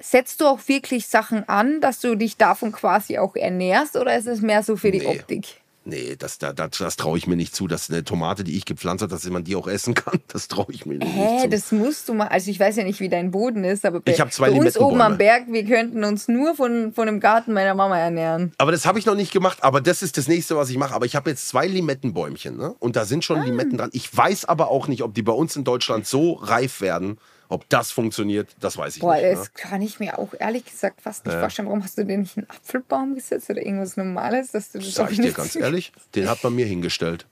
setzt du auch wirklich Sachen an, dass du dich davon quasi auch ernährst oder ist es mehr so für die Nee. Optik? Nee, das, das, das, das traue ich mir nicht zu, dass eine Tomate, die ich gepflanzt habe, dass man die auch essen kann. Das traue ich mir nicht Hä, zu. das musst du mal. Also ich weiß ja nicht, wie dein Boden ist, aber bei, Ich zwei bei uns oben am Berg, wir könnten uns nur von, von dem Garten meiner Mama ernähren. Aber das habe ich noch nicht gemacht. Aber das ist das nächste, was ich mache. Aber ich habe jetzt zwei Limettenbäumchen. Ne? Und da sind Ah. schon Limetten dran. Ich weiß aber auch nicht, ob die bei uns in Deutschland so reif werden. Ob das funktioniert, das weiß ich Boah, nicht. das Ne? kann ich mir auch ehrlich gesagt fast nicht vorstellen. Warum hast du denn nicht einen Apfelbaum gesetzt oder irgendwas Normales, dass du das Sag ich dir ganz ehrlich, den hat man mir hingestellt.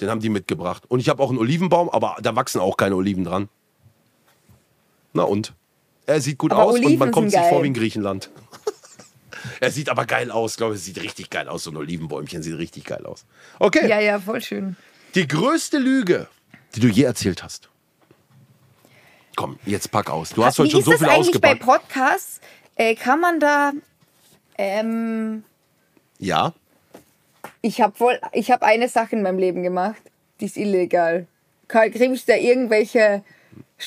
Den haben die mitgebracht. Und ich habe auch einen Olivenbaum, aber da wachsen auch keine Oliven dran. Na und? Er sieht gut Aber aus und Oliven man kommt sich vor wie in Griechenland. er sieht aber geil aus, glaube ich. Sieht richtig geil aus. So ein Olivenbäumchen sieht richtig geil aus. Okay. Ja, ja, voll schön. Die größte Lüge, die du je erzählt hast. Komm, jetzt pack aus. Du hast Wie heute schon ist so das viel eigentlich bei ausgepackt. Podcasts? Äh, kann man da. Ähm, Ja. ich habe wohl, ich habe eine Sache in meinem Leben gemacht, die ist illegal. Kann- Kriege ich da irgendwelche,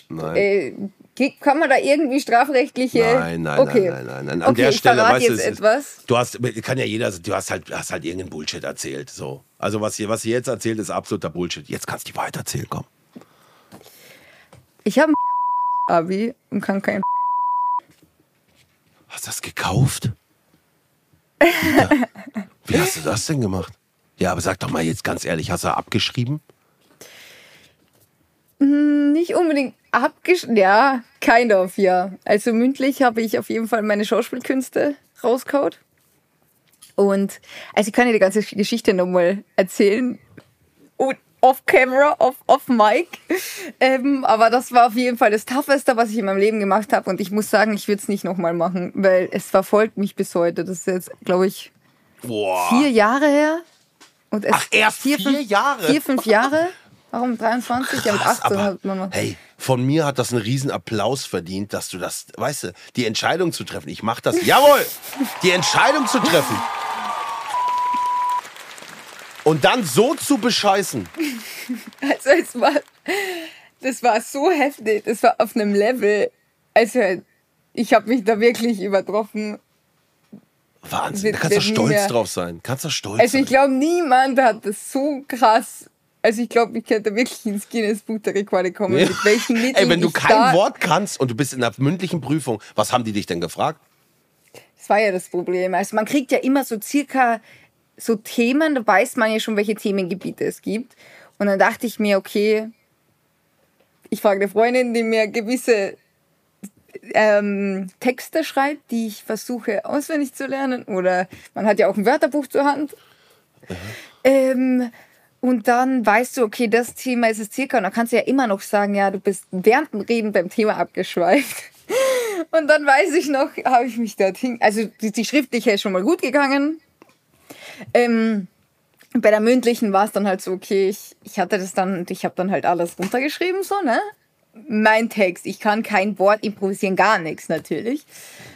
Nein. äh, kann man da irgendwie strafrechtliche? Nein, nein, okay. nein, nein, nein, nein. An okay, der Stelle, weißt du, ist- etwas. du hast, kann ja jeder, du hast halt, hast halt irgendeinen Bullshit erzählt, so. Also was hier, was jetzt erzählt, ist absoluter Bullshit. Jetzt kannst du die weiter erzählen, komm. Ich habe Abi und kann kein. Hast du das gekauft? Dieter, Wie hast du das denn gemacht? Ja, aber sag doch mal jetzt ganz ehrlich, hast du abgeschrieben? Nicht unbedingt abgeschnitten. Ja, kind of, ja. Also mündlich habe ich auf jeden Fall meine Schauspielkünste rauskaut. Und also ich kann dir die ganze Geschichte nochmal erzählen. Und off camera, off, off mic. Ähm, aber das war auf jeden Fall das Tougheste, was ich in meinem Leben gemacht habe. Und ich muss sagen, ich würde es nicht nochmal machen, weil es verfolgt mich bis heute. Das ist jetzt, glaube ich, Boah. vier Jahre her. Und es Ach, erst vier fünf, Jahre? Vier, fünf Jahre. Warum 23? ja, mit Krass, 18 aber, hat man noch. hey, von mir hat das einen riesen Applaus verdient, dass du das, weißt du, die Entscheidung zu treffen. Ich mach das, jawohl, die Entscheidung zu treffen. Und dann so zu bescheißen. Also es war, das war so heftig, das war auf einem Level, also ich habe mich da wirklich übertroffen. Wahnsinn. Da kannst du stolz mehr. drauf sein. Kannst du stolz Also ich glaube, niemand hat das so krass. Also ich glaube, ich könnte wirklich ins Guinness Buch der Rekorde kommen, Ja. mit welchen Mitteln Ey, wenn du kein Wort kannst und du bist in der mündlichen Prüfung, was haben die dich denn gefragt? Das war ja das Problem. Also man kriegt ja immer so circa so Themen, da weiß man ja schon, welche Themengebiete es gibt. Und dann dachte ich mir, okay, ich frage eine Freundin, die mir gewisse ähm, Texte schreibt, die ich versuche auswendig zu lernen. Oder man hat ja auch ein Wörterbuch zur Hand. Ähm, und dann weißt du, okay, das Thema ist es circa. Und dann kannst du ja immer noch sagen, ja, du bist während dem Reden beim Thema abgeschweift. Und dann weiß ich noch, habe ich mich dorthin, also die, die schriftliche ist schon mal gut gegangen. Ähm, bei der mündlichen war es dann halt so, okay, ich, ich hatte das dann, ich habe dann halt alles runtergeschrieben, so, ne? Mein Text, ich kann kein Wort improvisieren, gar nichts natürlich.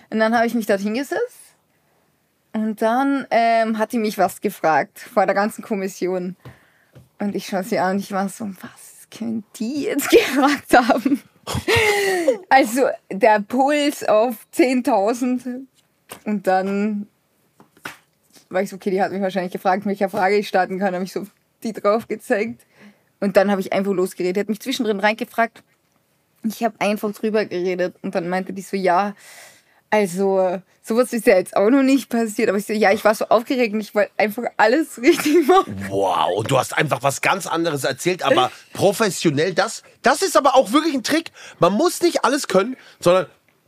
Und dann habe ich mich dort hingesetzt und dann ähm, hat die mich was gefragt vor der ganzen Kommission. Und ich schaue sie an und ich war so, was können die jetzt gefragt haben? Also der Puls auf 10.000 und dann war ich so, okay, die hat mich wahrscheinlich gefragt, mit welcher Frage ich starten kann, habe ich so die drauf gezeigt und dann habe ich einfach losgeredet. Die hat mich zwischendrin reingefragt. Ich habe einfach drüber geredet und dann meinte die so, ja, also sowas ist ja jetzt auch noch nicht passiert, aber ich so, ja, ich war so aufgeregt und ich wollte einfach alles richtig machen. Wow, und du hast einfach was ganz anderes erzählt, aber professionell. Das, das ist aber auch wirklich ein Trick. Man muss nicht alles können, sondern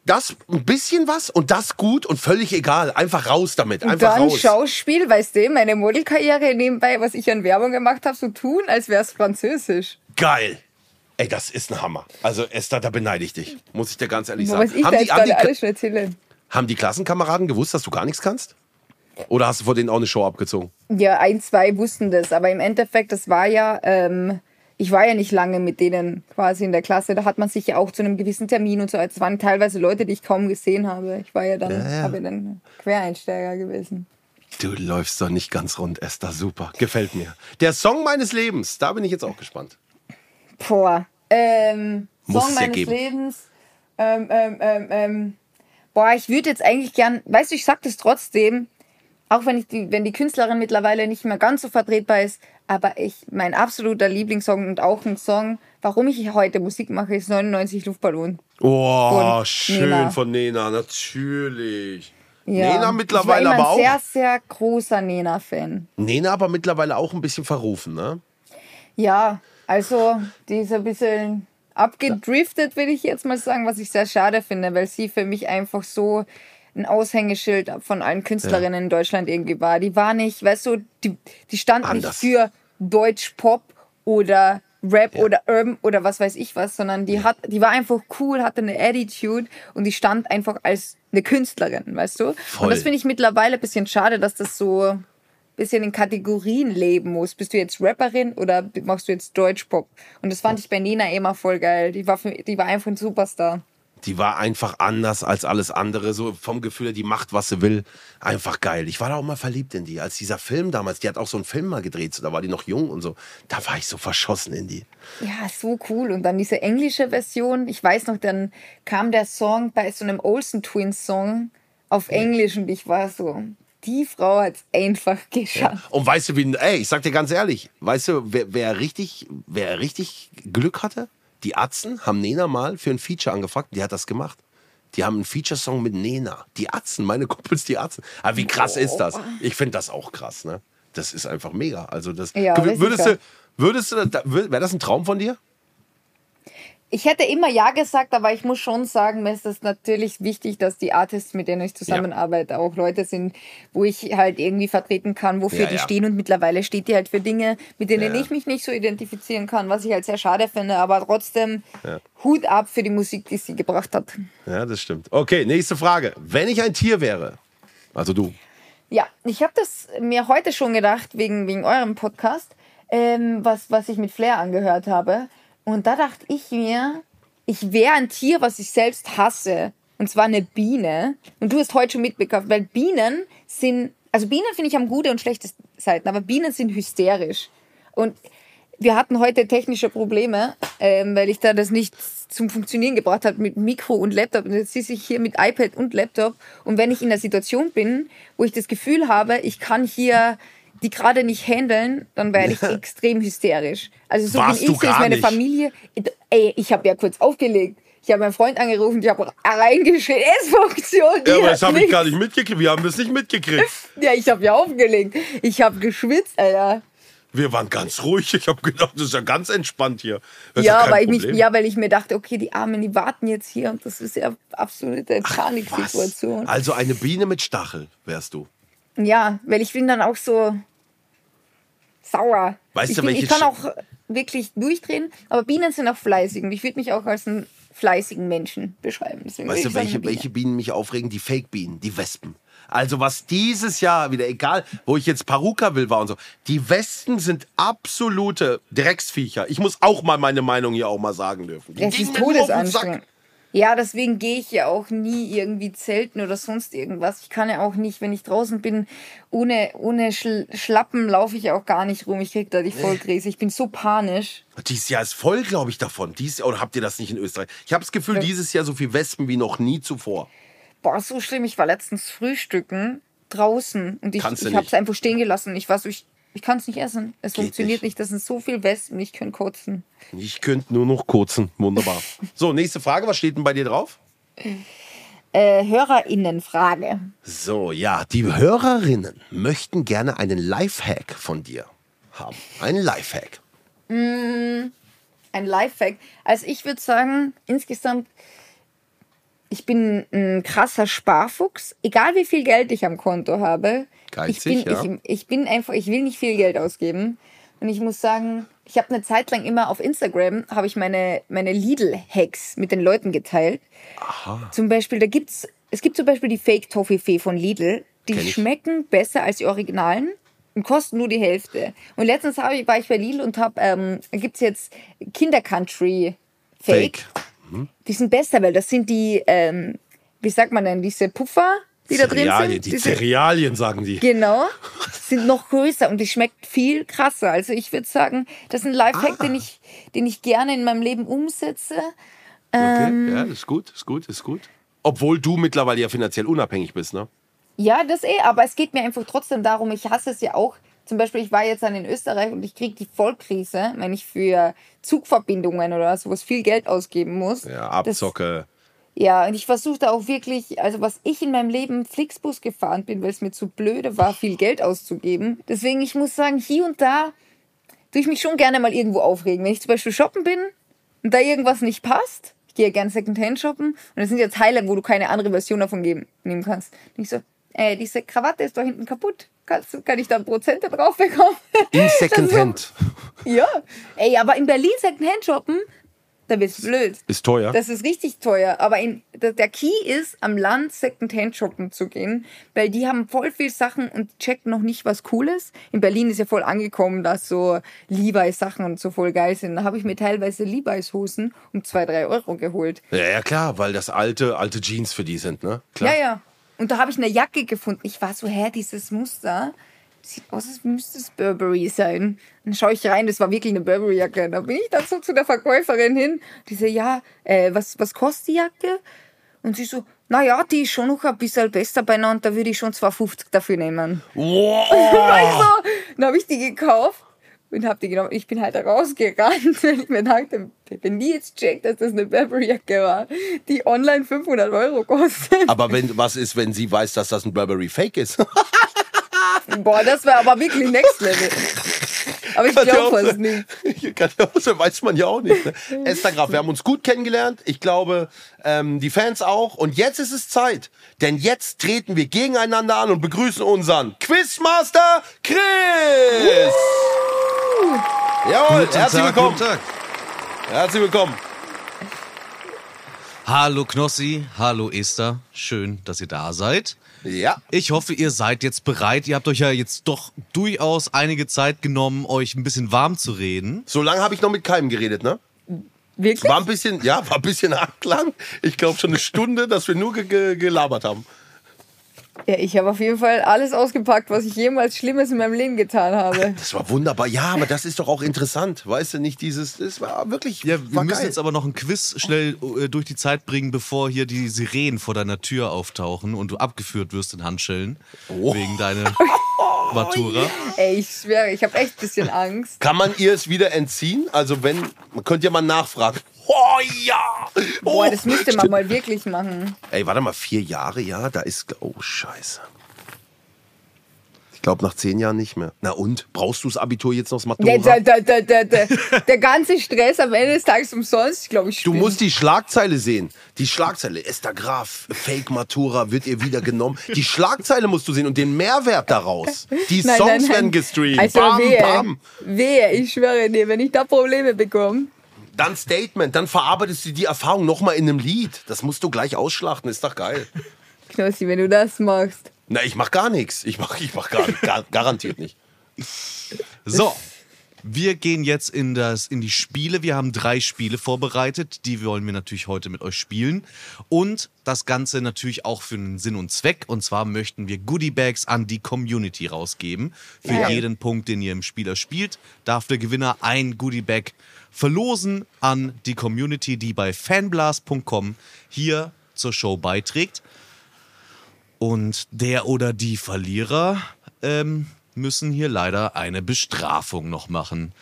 das ein bisschen was und das gut und völlig egal. Einfach raus damit. Und Einfach dann raus. Schauspiel, weißt du, meine Modelkarriere nebenbei, was ich an Werbung gemacht habe, so tun, als wäre es französisch. Geil. Ey, das ist ein Hammer. Also Esther, da beneide ich dich. Muss ich dir ganz ehrlich Was sagen. ich Haben da die, haben, die, alles schon erzähle. haben die Klassenkameraden gewusst, dass du gar nichts kannst? Oder hast du vor denen auch eine Show abgezogen? Ja, ein, zwei wussten das, aber im Endeffekt, das war ja, ähm, ich war ja nicht lange mit denen quasi in der Klasse. Da hat man sich ja auch zu einem gewissen Termin und so. Es waren teilweise Leute, die ich kaum gesehen habe. Ich war ja dann, ja. habe dann Quereinsteiger gewesen. Du läufst doch nicht ganz rund, Esther. Super. Gefällt mir. Der Song meines Lebens. Da bin ich jetzt auch gespannt. Boah. Ähm, Muss Song es ja meines geben. Lebens. Ähm, ähm, ähm, ähm. Boah, ich würde jetzt eigentlich gern, weißt du, ich sag das trotzdem, auch wenn, ich die, wenn die Künstlerin mittlerweile nicht mehr ganz so vertretbar ist, aber ich, mein absoluter Lieblingssong und auch ein Song, warum ich heute Musik mache, ist 99 Luftballon. Oh, Von schön Nena. von Nena, natürlich. Ja. Nena mittlerweile ich war aber ein sehr, auch. sehr großer Nena-Fan. Nena aber mittlerweile auch ein bisschen verrufen, ne? Ja, also die ist ein bisschen abgedriftet, will ich jetzt mal sagen, was ich sehr schade finde, weil sie für mich einfach so ein Aushängeschild von allen Künstlerinnen in Deutschland irgendwie war. Die war nicht, weißt du, die, die stand Anders. nicht für Deutsch-Pop oder Rap oder Urban oder was weiß ich was, sondern die hat, die war einfach cool, hatte eine Attitude und die stand einfach als eine Künstlerin, weißt du? Voll. Und das finde ich mittlerweile ein bisschen schade, dass das so ein bisschen in Kategorien leben muss. Bist du jetzt Rapperin oder machst du jetzt Deutschpop? Und das fand ich bei Nina immer voll geil. Die war, für, die war einfach ein Superstar. Die war einfach anders als alles andere. So vom Gefühl her, die macht, was sie will. Einfach geil. Ich war da auch mal verliebt in die. Als dieser Film damals, die hat auch so einen Film mal gedreht. So, da war die noch jung und so. Da war ich so verschossen in die. Ja, so cool. Und dann diese englische Version. Ich weiß noch, dann kam der Song bei so einem Olsen Twins Song auf Englisch und ich war so, die Frau hat es einfach geschafft. Und weißt du, wie, ey, ich sag dir ganz ehrlich, weißt du, wer, wer, richtig, wer richtig Glück hatte? Die Atzen haben Nena mal für ein Feature angefragt, die hat das gemacht. Die haben einen Feature-Song mit Nena. Die Atzen, meine Kumpels, die Atzen. Aber wie krass ist das? Ich finde das auch krass, ne? Das ist einfach mega. Also das Ja, würdest du, würdest du, wäre das ein Traum von dir? Ich hätte immer Ja gesagt, aber ich muss schon sagen, mir ist das natürlich wichtig, dass die Artists, mit denen ich zusammenarbeite, auch Leute sind, wo ich halt irgendwie vertreten kann, wofür Ja, die ja. stehen. Und mittlerweile steht die halt für Dinge, mit denen Ja. ich mich nicht so identifizieren kann, was ich halt sehr schade finde. Aber trotzdem Hut ab für die Musik, die sie gebracht hat. Ja, das stimmt. Okay, nächste Frage. Wenn ich ein Tier wäre, also du, Ja, ich habe das mir heute schon gedacht, wegen, wegen eurem Podcast, ähm, was, was ich mit Flair angehört habe. Und da dachte ich mir, ich wäre ein Tier, was ich selbst hasse. Und zwar eine Biene. Und du hast heute schon mitbekommen, weil Bienen sind, also Bienen finde ich haben gute und schlechte Seiten. Aber Bienen sind hysterisch. Und wir hatten heute technische Probleme, ähm, weil ich da das nicht zum Funktionieren gebracht habe mit Mikro und Laptop. Und jetzt sitze ich hier mit iPad und Laptop. Und wenn ich in der Situation bin, wo ich das Gefühl habe, ich kann hier die gerade nicht handeln, dann werde ich extrem hysterisch. Also so Warst bin ich, ist meine nicht. Familie. Ey, ich habe ja kurz aufgelegt. Ich habe meinen Freund angerufen, ich habe reingeschrien, es funktioniert Ja, aber das habe ich gar nicht mitgekriegt. Wir haben das nicht mitgekriegt. Ja, ich habe ja aufgelegt. Ich habe geschwitzt, Alter. Wir waren ganz ruhig. Ich habe gedacht, das ist ja ganz entspannt hier. Das Ja, kein weil ich mich, ja, weil ich mir dachte, okay, die Armen, die warten jetzt hier und das ist ja absolute? Paniksituation. Also eine Biene mit Stachel wärst du. Ja, weil ich bin dann auch so sauer. Weißt ich, du, welche ich kann auch wirklich durchdrehen, aber Bienen sind auch fleißig und ich würde mich auch als einen fleißigen Menschen beschreiben. Deswegen Weißt du, welche, Biene. welche Bienen mich aufregen? Die Fake-Bienen, die Wespen. Also was dieses Jahr wieder, egal, wo ich jetzt Paruka will war und so, die Wespen sind absolute Drecksviecher. Ich muss auch mal meine Meinung hier auch mal sagen dürfen. Die gehen ist todesanstrengend. Ja, deswegen gehe ich ja auch nie irgendwie zelten oder sonst irgendwas. Ich kann ja auch nicht, wenn ich draußen bin, ohne, ohne Schl Schlappen laufe ich ja auch gar nicht rum. Ich krieg da die Vollkrise. Ich bin so panisch. Dieses Jahr ist voll, glaube ich, davon. Dies, oder habt ihr das nicht in Österreich? Ich habe das Gefühl, dieses Jahr so viel Wespen wie noch nie zuvor. Boah, so schlimm. Ich war letztens frühstücken draußen und ich, ich habe es einfach stehen gelassen. Ich war so, ich, ich kann es nicht essen. Es Geht funktioniert nicht. nicht. Das sind so viele Wespen. Ich kann kotzen. Ich könnte nur noch kurzen. Wunderbar. So, nächste Frage. Was steht denn bei dir drauf? Äh, HörerInnenfrage. So, ja, die Hörerinnen möchten gerne einen Lifehack von dir haben. Einen Lifehack. ein Lifehack. Also ich würde sagen, insgesamt, ich bin ein krasser Sparfuchs. Egal wie viel Geld ich am Konto habe. Geizig, ich, bin, ja. ich, ich bin einfach, ich will nicht viel Geld ausgeben. Und ich muss sagen, ich habe eine Zeit lang immer auf Instagram, habe ich meine, meine Lidl-Hacks mit den Leuten geteilt. Zum Beispiel, da gibt's, es gibt zum Beispiel die Fake Toffifee von Lidl. Die schmecken besser als die Originalen und kosten nur die Hälfte. Und letztens ich, war ich bei Lidl und habe, ähm, da gibt's jetzt Kinder Country Fake. Die sind besser, weil das sind die, ähm, wie sagt man denn, diese Puffer, die da drin sind. die Diese- Cerealien, sagen die. Genau, sind noch größer und die schmeckt viel krasser. Also ich würde sagen, das ist ein Lifehack, Ah. den, ich, den ich gerne in meinem Leben umsetze. Okay, ja, ist gut, ist gut, ist gut. Obwohl du mittlerweile ja finanziell unabhängig bist, ne? Ja, das eh, aber es geht mir einfach trotzdem darum, ich hasse es ja auch. Zum Beispiel, ich war jetzt dann in Österreich und ich kriege die Vollkrise, wenn ich für Zugverbindungen oder sowas viel Geld ausgeben muss. Ja, Das- Abzocke. Ja, und ich versuche da auch wirklich, also was ich in meinem Leben Flixbus gefahren bin, weil es mir zu blöde war, viel Geld auszugeben. Deswegen, ich muss sagen, hier und da tue ich mich schon gerne mal irgendwo aufregen. Wenn ich zum Beispiel shoppen bin und da irgendwas nicht passt, ich gehe ja gerne Secondhand shoppen und das sind jetzt Teile, wo du keine andere Version davon geben, nehmen kannst. Und ich so, äh, diese Krawatte ist da hinten kaputt. Kannst, kann ich da Prozente drauf bekommen? In Secondhand. ja. Ey, aber in Berlin Secondhand shoppen, da wird's blöd. Ist teuer. Das ist richtig teuer. Aber in, der Key ist, am Land Secondhand shoppen zu gehen, weil die haben voll viel Sachen und checken noch nicht, was cool ist. In Berlin ist ja voll angekommen, dass so Levi's-Sachen und so voll geil sind. Da habe ich mir teilweise Levi's-Hosen um zwei, drei Euro geholt. ja, ja, klar, weil das alte, alte Jeans für die sind, ne? Klar. Ja, ja. Und da habe ich eine Jacke gefunden. Ich war so, hä, dieses Muster sieht aus, als müsste es Burberry sein. Dann schaue ich rein, das war wirklich eine Burberry-Jacke. Da bin ich dann so zu der Verkäuferin hin. Die so, ja, äh, was, was kostet die Jacke? Und sie so, naja, die ist schon noch ein bisschen besser beieinander, da würde ich schon 2,50 dafür nehmen. Wow. So, dann habe ich die gekauft und habe die genommen. Ich bin halt rausgerannt, weil ich mir dachte, wenn die jetzt checkt, dass das eine Burberry-Jacke war, die online 500 Euro kostet. Aber wenn, was ist, wenn sie weiß, dass das ein Burberry Fake ist? Boah, das wäre aber wirklich Next Level. Aber ich glaube auch es nicht. Kann ja auch sein, weiß man ja auch nicht. Ne? Esther Graf, wir haben uns gut kennengelernt. Ich glaube, ähm, die Fans auch. Und jetzt ist es Zeit. Denn jetzt treten wir gegeneinander an und begrüßen unseren Quizmaster Chris. Jawohl, Guten herzlich Tag, willkommen. Guten Tag. Herzlich willkommen. Hallo Knossi, hallo Esther. Schön, dass ihr da seid. Ja. Ich hoffe, ihr seid jetzt bereit. Ihr habt euch ja jetzt doch durchaus einige Zeit genommen, euch ein bisschen warm zu reden. So lange habe ich noch mit keinem geredet, ne? Wirklich? War ein bisschen, ja, war ein bisschen arg lang. Ich glaube schon eine Stunde, dass wir nur ge ge gelabert haben. Ja, ich habe auf jeden Fall alles ausgepackt, was ich jemals Schlimmes in meinem Leben getan habe. Das war wunderbar. Ja, aber das ist doch auch interessant. Weißt du nicht, dieses, das war wirklich. Ja, wir war müssen geil. jetzt aber noch ein Quiz schnell äh, durch die Zeit bringen, bevor hier die Sirenen vor deiner Tür auftauchen und du abgeführt wirst in Handschellen Oh. wegen deiner Matura. Ey, ich schwöre, ich habe echt ein bisschen Angst. Kann man ihr es wieder entziehen? Also wenn, man könnte ja mal nachfragen. Oh ja! Oh, Boah, das müsste man mal wirklich machen. Ey, warte mal, vier Jahre, ja, da ist. Oh, scheiße. Ich glaube, nach zehn Jahren nicht mehr. Na und? Brauchst du das Abitur jetzt noch das Matura? Der, der, der, der, der, der ganze Stress am Ende des Tages umsonst, glaube ich. Du spinnt. musst die Schlagzeile sehen. Die Schlagzeile. Esther Graf, Fake Matura, wird ihr wieder genommen. Die Schlagzeile musst du sehen und den Mehrwert daraus. Die Nein, Songs nein, nein. werden gestreamt. Also bam, wehe, bam. wehe, ich schwöre dir, wenn ich da Probleme bekomme. Dann Statement, dann verarbeitest du die Erfahrung nochmal in einem Lied. Das musst du gleich ausschlachten, ist doch geil. Knossi, wenn du das machst. Na, ich mach gar nichts. Ich mach, ich mach gar, gar, garantiert nicht. So, wir gehen jetzt in, das, in die Spiele. Wir haben drei Spiele vorbereitet. Die wollen wir natürlich heute mit euch spielen. Und das Ganze natürlich auch für einen Sinn und Zweck. Und zwar möchten wir Goodiebags an die Community rausgeben. Für Ja. jeden Punkt, den ihr im Spieler spielt, darf der Gewinner ein Goodiebag verlosen an die Community, die bei fanblast.com hier zur Show beiträgt. Und der oder die Verlierer ähm, müssen hier leider eine Bestrafung noch machen.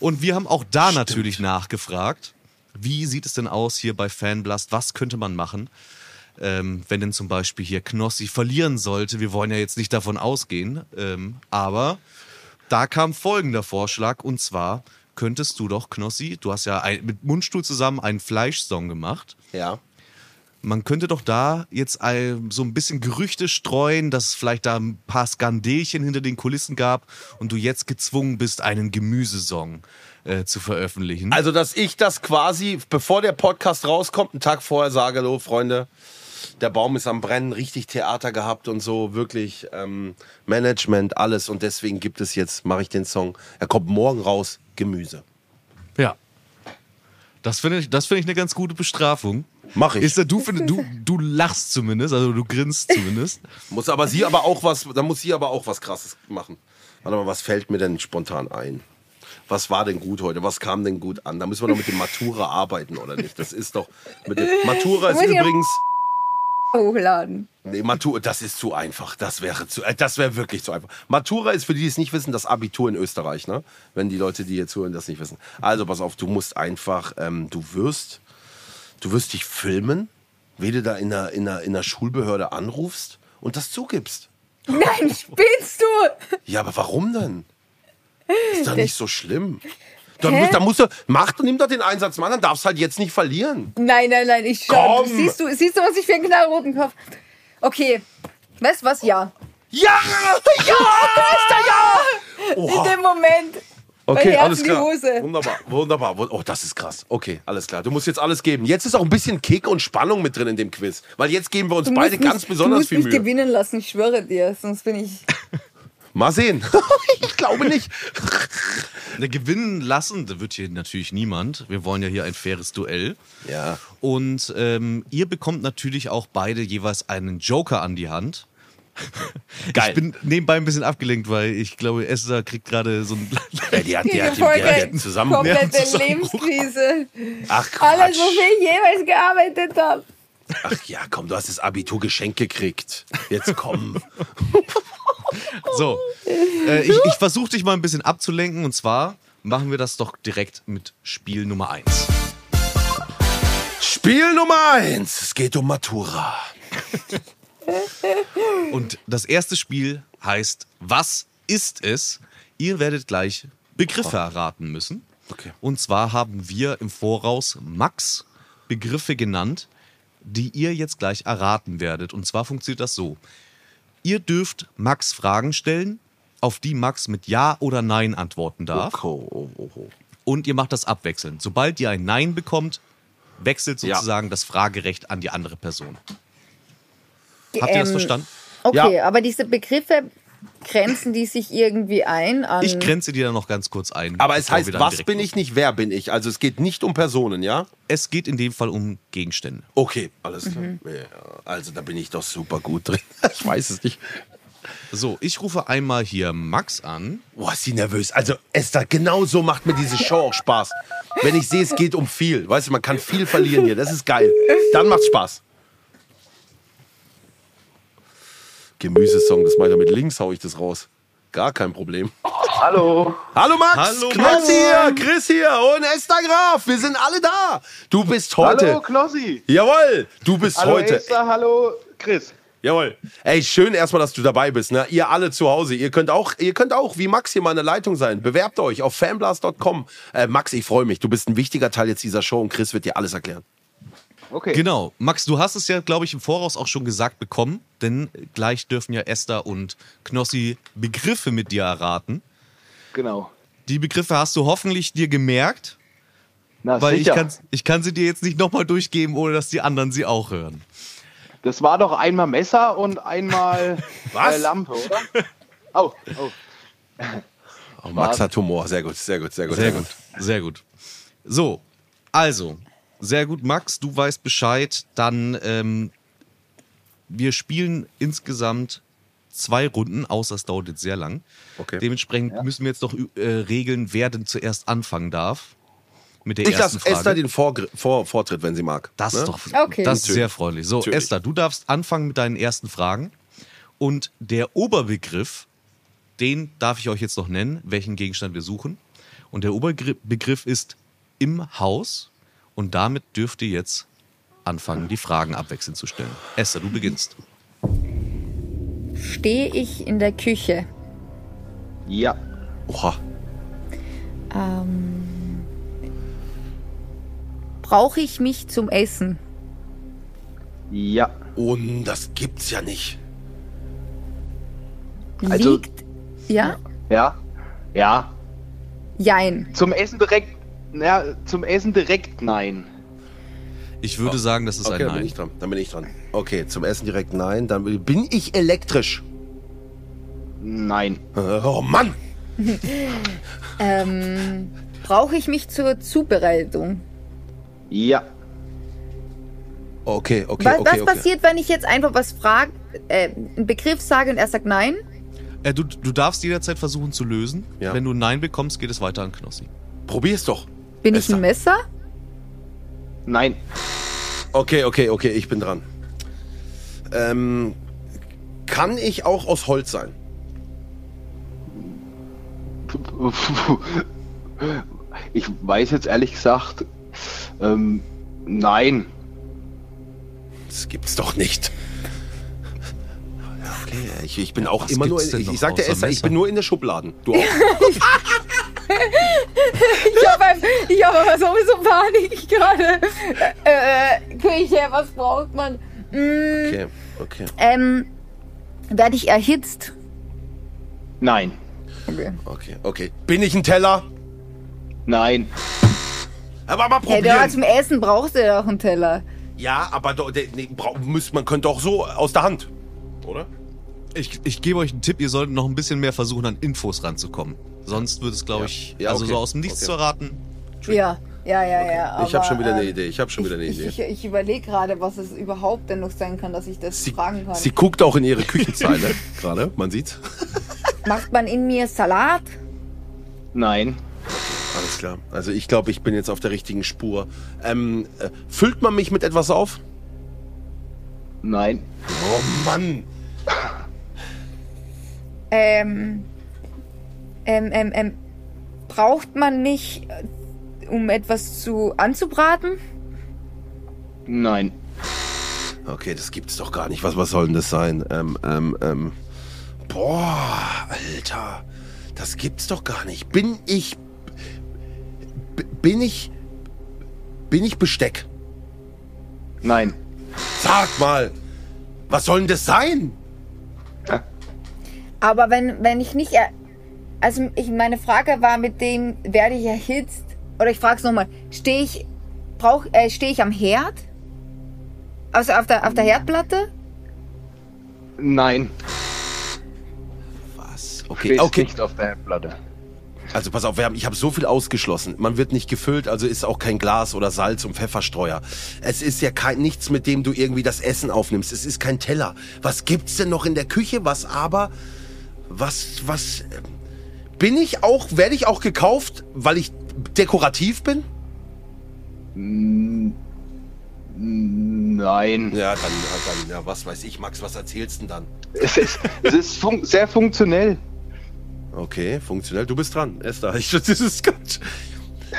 Und wir haben auch da natürlich nachgefragt, wie sieht es denn aus hier bei Fanblast? Was könnte man machen, ähm, wenn denn zum Beispiel hier Knossi verlieren sollte? Wir wollen ja jetzt nicht davon ausgehen, ähm, aber da kam folgender Vorschlag und zwar könntest du doch, Knossi, du hast ja ein, mit Mundstuhl zusammen einen Fleischsong gemacht. Ja. Man könnte doch da jetzt so ein bisschen Gerüchte streuen, dass es vielleicht da ein paar Skandelchen hinter den Kulissen gab und du jetzt gezwungen bist, einen Gemüsesong äh, zu veröffentlichen. Also, dass ich das quasi, bevor der Podcast rauskommt, einen Tag vorher sage, hallo Freunde, der Baum ist am Brennen, richtig Theater gehabt und so, wirklich ähm, Management, alles. Und deswegen gibt es jetzt, mache ich den Song, er kommt morgen raus, Gemüse. ja. Das finde ich, das finde ich eine ganz gute Bestrafung. Mach ich. Ist da, du, find, du, du lachst zumindest, also du grinst zumindest. Muss aber sie aber auch was, da muss sie aber auch was krasses machen. Warte mal, was fällt mir denn spontan ein? Was war denn gut heute? Was kam denn gut an? Da müssen wir doch mit dem Matura arbeiten, oder nicht? Das ist doch. Mit dem, Matura ist übrigens. Hochladen. Nee, Matura, das ist zu einfach. Das wäre zu, äh, das wäre wirklich zu einfach. Matura ist für die, die es nicht wissen, das Abitur in Österreich, ne? Wenn die Leute, die jetzt hören, das nicht wissen. Also pass auf, du musst einfach, ähm, du wirst, du wirst dich filmen, wie du da in der, in der, in der Schulbehörde anrufst und das zugibst. Nein, spinnst du? Ja, aber warum denn? Ist doch nicht so schlimm. Dann, musst- dann musst du, mach, nimm doch den Einsatz mal, dann darfst halt jetzt nicht verlieren. Nein, nein, nein, ich schau. Siehst du, siehst du, was ich für einen knallroten Kopf? Okay. Weißt du was? Ja. Ja! Ja! ja! In dem Moment. Okay, alles klar. Wunderbar, wunderbar. Wun- Oh, das ist krass. Okay, alles klar. Du musst jetzt alles geben. Jetzt ist auch ein bisschen Kick und Spannung mit drin in dem Quiz. Weil jetzt geben wir uns Du beide mich- ganz besonders du musst viel mich Mühe. gewinnen lassen, ich schwöre dir. Sonst bin ich. Mal sehen. ich glaube nicht. Ne, gewinnen lassen, da wird hier natürlich niemand. Wir wollen ja hier ein faires Duell. Ja. Und ähm, ihr bekommt natürlich auch beide jeweils einen Joker an die Hand. Geil. Ich bin nebenbei ein bisschen abgelenkt, weil ich glaube, Esther kriegt gerade so ein. Ja, die hat, die hat, die, die, Folge die hat zusammen. komplette. Lebenskrise. Ach, Alles, Quatsch. wofür ich jemals gearbeitet habe. Ach ja, komm, du hast das Abitur geschenkt gekriegt. Jetzt komm. So. Äh, ich ich versuche dich mal ein bisschen abzulenken und zwar machen wir das doch direkt mit Spiel Nummer 1. Spiel Nummer eins. Es geht um Matura. Und das erste Spiel heißt Was ist es? Ihr werdet gleich Begriffe erraten müssen. Okay. Und zwar haben wir im Voraus Max Begriffe genannt, die ihr jetzt gleich erraten werdet. Und zwar funktioniert das so. Ihr dürft Max Fragen stellen, auf die Max mit Ja oder Nein antworten darf. Oh, oh, oh, oh. Und ihr macht das abwechselnd. Sobald ihr ein Nein bekommt, wechselt Ja. sozusagen das Fragerecht an die andere Person. Habt ihr das Ähm, verstanden? Okay, Ja. aber diese Begriffe grenzen die sich irgendwie ein an. Ich grenze dir da noch ganz kurz ein. Aber es heißt, dann was bin ich nicht, wer bin ich? Also es geht nicht um Personen, ja? Es geht in dem Fall um Gegenstände. Okay, alles klar. Mhm. Ja, also da bin ich doch super gut drin. Ich weiß es nicht. So, ich rufe einmal hier Max an. Boah, ist sie nervös. Also Esther, genau so macht mir diese Show auch Spaß. Wenn ich sehe, es geht um viel. Weißt du, man kann viel verlieren hier. Das ist geil. Dann macht's Spaß. Gemüsesong, das mache ich ja mit links, hau ich das raus. Gar kein Problem. Hallo. Hallo Max, Hallo, Max. hier, Chris hier und Esther Graf. Wir sind alle da. Du bist heute. Hallo, Klossi. Jawohl, du bist Hallo, heute. Esther. Hallo, Chris. Jawohl. Ey, schön erstmal, dass du dabei bist. Ne? Ihr alle zu Hause. Ihr könnt auch, ihr könnt auch wie Max hier mal eine Leitung sein. Bewerbt euch auf fanblast.com. Äh, Max, ich freue mich. Du bist ein wichtiger Teil jetzt dieser Show und Chris wird dir alles erklären. Okay. Genau. Max, du hast es ja, glaube ich, im Voraus auch schon gesagt bekommen, denn gleich dürfen ja Esther und Knossi Begriffe mit dir erraten. Genau. Die Begriffe hast du hoffentlich dir gemerkt, Na, weil ich sicher. kann, ich kann sie dir jetzt nicht nochmal durchgeben, ohne dass die anderen sie auch hören. Das war doch einmal Messer und einmal Was? Äh, Lampe, oder? Oh, oh. Oh, Max hat Humor. Sehr gut, sehr gut, sehr gut. Sehr gut, sehr gut. So, also, sehr gut, Max, du weißt Bescheid. Dann, ähm, wir spielen insgesamt zwei Runden, außer es dauert jetzt sehr lang. Okay. Dementsprechend müssen wir jetzt noch äh, regeln, wer denn zuerst anfangen darf. Mit der Ich ersten lasse Frage. Esther den Vorgr Vor Vortritt, wenn sie mag. das Ne? ist doch Okay. das ist sehr freundlich. So, Natürlich. Esther, du darfst anfangen mit deinen ersten Fragen. Und der Oberbegriff, den darf ich euch jetzt noch nennen, welchen Gegenstand wir suchen. Und der Oberbegriff ist im Haus. Und damit dürft ihr jetzt anfangen, die Fragen abwechselnd zu stellen. Esther, du beginnst. Stehe ich in der Küche? Ja. Oha. Ähm, Brauche ich mich zum Essen? Ja. Und das gibt's ja nicht. Also- Liegt. Ja? Ja. Ja. Jein. Zum Essen direkt. Ja, zum Essen direkt nein. Ich würde sagen, das ist Okay, ein dann bin Nein. ich dran. Dann bin ich dran. Okay, zum Essen direkt nein. Dann bin ich elektrisch. Nein. Oh Mann. Ähm, Brauche ich mich zur Zubereitung? Ja. Okay, okay, was, okay. was okay. passiert, wenn ich jetzt einfach was frage, äh, einen Begriff sage und er sagt nein? Äh, du, du darfst jederzeit versuchen zu lösen. Ja. Wenn du ein Nein bekommst, geht es weiter an Knossi. Probier's doch. Bin Esther. ich ein Messer? Nein. Okay, okay, okay, ich bin dran. Ähm, kann ich auch aus Holz sein? Ich weiß jetzt ehrlich gesagt. Ähm, nein. Das gibt's doch nicht. Ja, Okay, ich, ich bin auch Was immer nur. In, ich, ich sag dir, außer Esther, ich Messer? bin nur in der Schubladen. Du auch. Ich habe ich hab aber sowieso Panik gerade. Äh, äh, Küche, was braucht man? Mm, Okay, okay. ähm, werde ich erhitzt? Nein. Okay. Okay, okay. Bin ich ein Teller? Nein. Aber mal probieren. du, zum Essen brauchst du ja auch einen Teller. ja, aber doch, der, nee, brau- müsst, man könnte auch so aus der Hand. Oder? Ich, ich gebe euch einen Tipp, ihr solltet noch ein bisschen mehr versuchen, an Infos ranzukommen. Sonst wird es, glaube Ja. ich, Ja, also okay. so aus dem Nichts Okay. zu erraten. Ja, ja, ja, ja. ich habe schon wieder eine ähm, Idee. Ich habe schon wieder eine ich, Idee. Ich, ich überlege gerade, was es überhaupt denn noch sein kann, dass ich das Sie, fragen kann. sie guckt auch in ihre Küchenzeile gerade, man sieht's. Macht man in mir Salat? Nein. Alles klar. Also ich glaube, ich bin jetzt auf der richtigen Spur. Ähm, äh, füllt man mich mit etwas auf? Nein. Oh Mann. Ähm, ähm, ähm, ähm, braucht man mich, äh, um etwas zu anzubraten? Nein. Okay, das gibt's doch gar nicht. Was, was soll denn das sein? Ähm, ähm, ähm. Boah, Alter. Das gibt's doch gar nicht. Bin ich. Bin ich. Bin ich Besteck? Nein. Sag mal. Was soll denn das sein? Aber wenn, wenn ich nicht, er also ich, meine Frage war mit dem, werde ich erhitzt? Oder ich frage es nochmal, stehe ich, brauch, äh, stehe ich am Herd? Also auf der, auf der Herdplatte? Nein. Was Okay, okay. nicht auf der Platte. Also pass auf, wir haben, ich habe so viel ausgeschlossen. Man wird nicht gefüllt, also ist auch kein Glas oder Salz und Pfefferstreuer. Es ist ja kein nichts, mit dem du irgendwie das Essen aufnimmst. Es ist kein Teller. Was gibt's denn noch in der Küche? Was aber? Was was? ähm, Bin ich auch? Werde ich auch gekauft, weil ich dekorativ bin? Nein. Ja, dann, dann ja, was weiß ich, Max, was erzählst du denn dann? Es ist, es ist fun sehr funktionell. Okay, funktionell. Du bist dran, Esther. Ich, das ist ganz.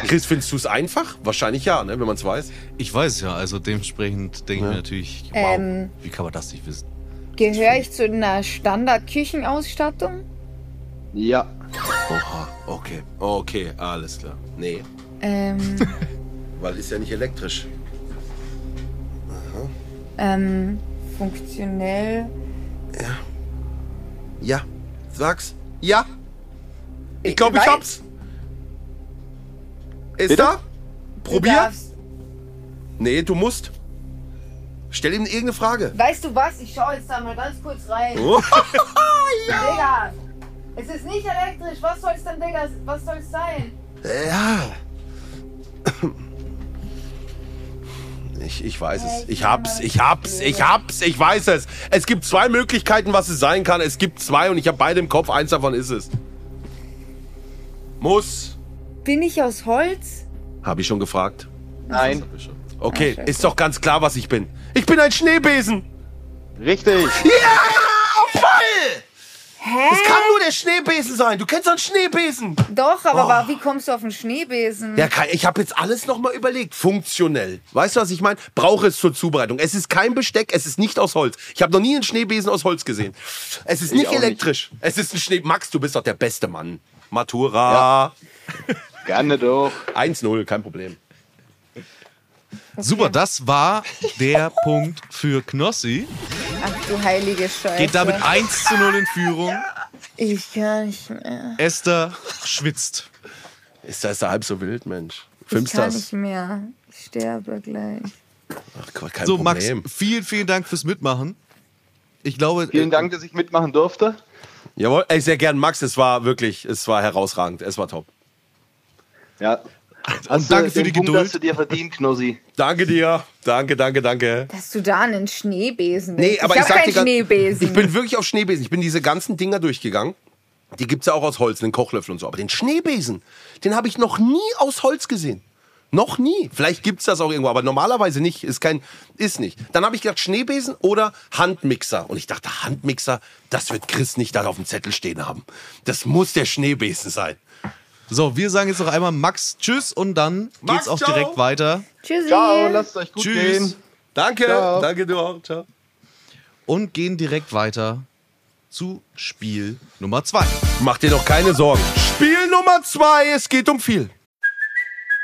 Chris, findest du es einfach? Wahrscheinlich ja, ne, wenn man es weiß. Ich weiß ja, also dementsprechend denke ich mir natürlich, wow, Ähm. wie kann man das nicht wissen? Gehöre ich zu einer Standard-Küchenausstattung? Ja. Oha, okay, okay, alles klar. Nee, Ähm, weil ist ja nicht elektrisch. ähm, funktionell. Ja, sag's. Ja. Ich glaube, ich hab's. Ist Bitte? da? Du Probier. darfst- Nee, du musst. Stell ihm irgendeine Frage. Weißt du was? Ich schaue jetzt da mal ganz kurz rein. Oh. Digga! Es ist nicht elektrisch. Was soll's denn, Digga? Was soll's sein? Ja. Ich, ich weiß es. Ich hab's, ich hab's, ich hab's, ich weiß es. Es gibt zwei Möglichkeiten, was es sein kann. Es gibt zwei und ich habe beide im Kopf. Eins davon ist es. Muss. Bin ich aus Holz? Habe ich schon gefragt. Nein. Okay, Ah, ist doch ganz klar, was ich bin. Ich bin ein Schneebesen. Richtig. Ja, voll! Hä? Das kann nur der Schneebesen sein. Du kennst doch einen Schneebesen. Doch, aber Oh. wie kommst du auf einen Schneebesen? Ja, ich habe jetzt alles nochmal überlegt. Funktionell. Weißt du, was ich meine? Brauche es zur Zubereitung. Es ist kein Besteck, es ist nicht aus Holz. Ich habe noch nie einen Schneebesen aus Holz gesehen. Es ist nicht auch nicht. elektrisch. Es ist ein Schnee. Max, du bist doch der beste Mann. Matura. Gerne doch. 1-0, kein Problem. Super, das war der Punkt für Knossi. Ach du heilige Scheiße. Geht damit 1 zu 0 in Führung. Ich kann nicht mehr. Esther schwitzt. Ist das halb so wild, Mensch? Ich Filmst kann das? nicht mehr. Ich sterbe gleich. Ach, Gott, kein So, Max, Problem. vielen, vielen Dank fürs Mitmachen. Ich glaube, Vielen äh, Dank, dass ich mitmachen durfte. Jawohl, ey, sehr gern, Max. Es war wirklich, es war herausragend. Es war top. Ja. Und danke für die Punkt Geduld. hast du dir verdient, Knossi. Danke dir. Danke, danke, danke. Dass du da einen Schneebesen Nee, aber ich ich, sag keinen dir ganz- Schneebesen. Ich bin wirklich auf Schneebesen. Ich bin diese ganzen Dinger durchgegangen. Die gibt's ja auch aus Holz, einen Kochlöffel und so. Aber den Schneebesen, den habe ich noch nie aus Holz gesehen. Noch nie. Vielleicht gibt's das auch irgendwo, aber normalerweise nicht. Ist kein, ist nicht. Dann habe ich gedacht, Schneebesen oder Handmixer. Und ich dachte, Handmixer, das wird Chris nicht da auf dem Zettel stehen haben. Das muss der Schneebesen sein. So, wir sagen jetzt noch einmal Max Tschüss und dann Max, geht's auch ciao. direkt weiter. Tschüssi. Ciao, lasst euch gut Tschüss. gehen. Danke. Ciao. Danke du auch. Ciao. Und gehen direkt weiter zu Spiel Nummer 2. Mach dir doch keine Sorgen. Spiel Nummer zwei. Es geht um viel.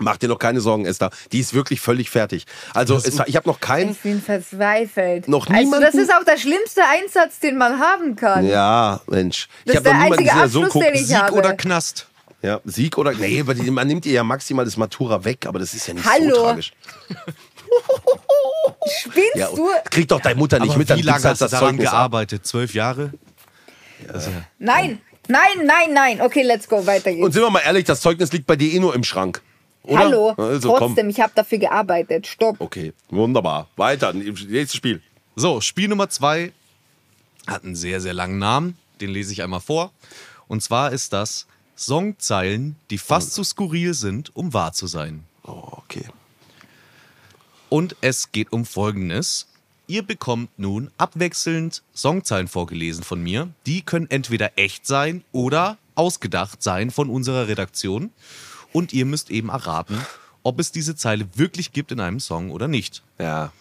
Mach dir noch keine Sorgen, Esther. Die ist wirklich völlig fertig. Also, Esther, ich habe noch keinen. Ich bin verzweifelt. Noch also niemanden- das ist auch der schlimmste Einsatz, den man haben kann. Ja, Mensch. Das ich ist der noch niemanden der so guckt. den ich Sieg habe. oder Knast? Ja, Sieg oder. Nee, man nimmt ihr ja maximal das Matura weg, aber das ist ja nicht so Hallo. tragisch. Spinnst Ja, du? krieg doch deine Mutter nicht Aber mit, wie dann lange gibst halt hast du das daran Zeugnis ab. gearbeitet? Zwölf Jahre? Nein, nein, nein, nein. Okay, let's go, weiter geht's. Und sind wir mal ehrlich, das Zeugnis liegt bei dir eh nur im Schrank. Oder? Hallo, Also, komm. trotzdem, ich habe dafür gearbeitet. Stopp. Okay, wunderbar. Weiter, nächstes Spiel. So, Spiel Nummer zwei hat einen sehr, sehr langen Namen. Den lese ich einmal vor. Und zwar ist das Songzeilen, die fast zu skurril sind, um wahr zu sein. Oh, okay. Und es geht um Folgendes. Ihr bekommt nun abwechselnd Songzeilen vorgelesen von mir. Die können entweder echt sein oder ausgedacht sein von unserer Redaktion. Und ihr müsst eben erraten, ob es diese Zeile wirklich gibt in einem Song oder nicht. Ja.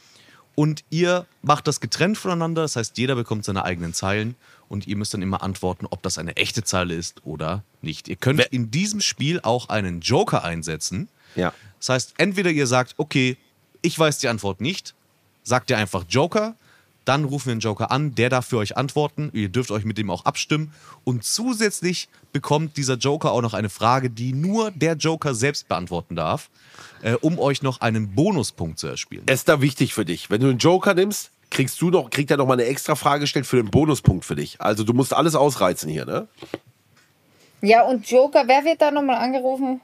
Und ihr macht das getrennt voneinander, das heißt, jeder bekommt seine eigenen Zeilen und ihr müsst dann immer antworten, ob das eine echte Zeile ist oder nicht. Ihr könnt in diesem Spiel auch einen Joker einsetzen. Ja. Das heißt, entweder ihr sagt, okay, ich weiß die Antwort nicht, sagt ihr einfach Joker, dann rufen wir einen Joker an, der darf für euch antworten. Ihr dürft euch mit dem auch abstimmen. Und zusätzlich bekommt dieser Joker auch noch eine Frage, die nur der Joker selbst beantworten darf, äh, um euch noch einen Bonuspunkt zu erspielen. Esther, wichtig für dich. Wenn du einen Joker nimmst, kriegst du noch, kriegt er noch mal eine extra Frage gestellt für den Bonuspunkt für dich. Also du musst alles ausreizen hier, ne? Ja, und Joker, wer wird da nochmal angerufen?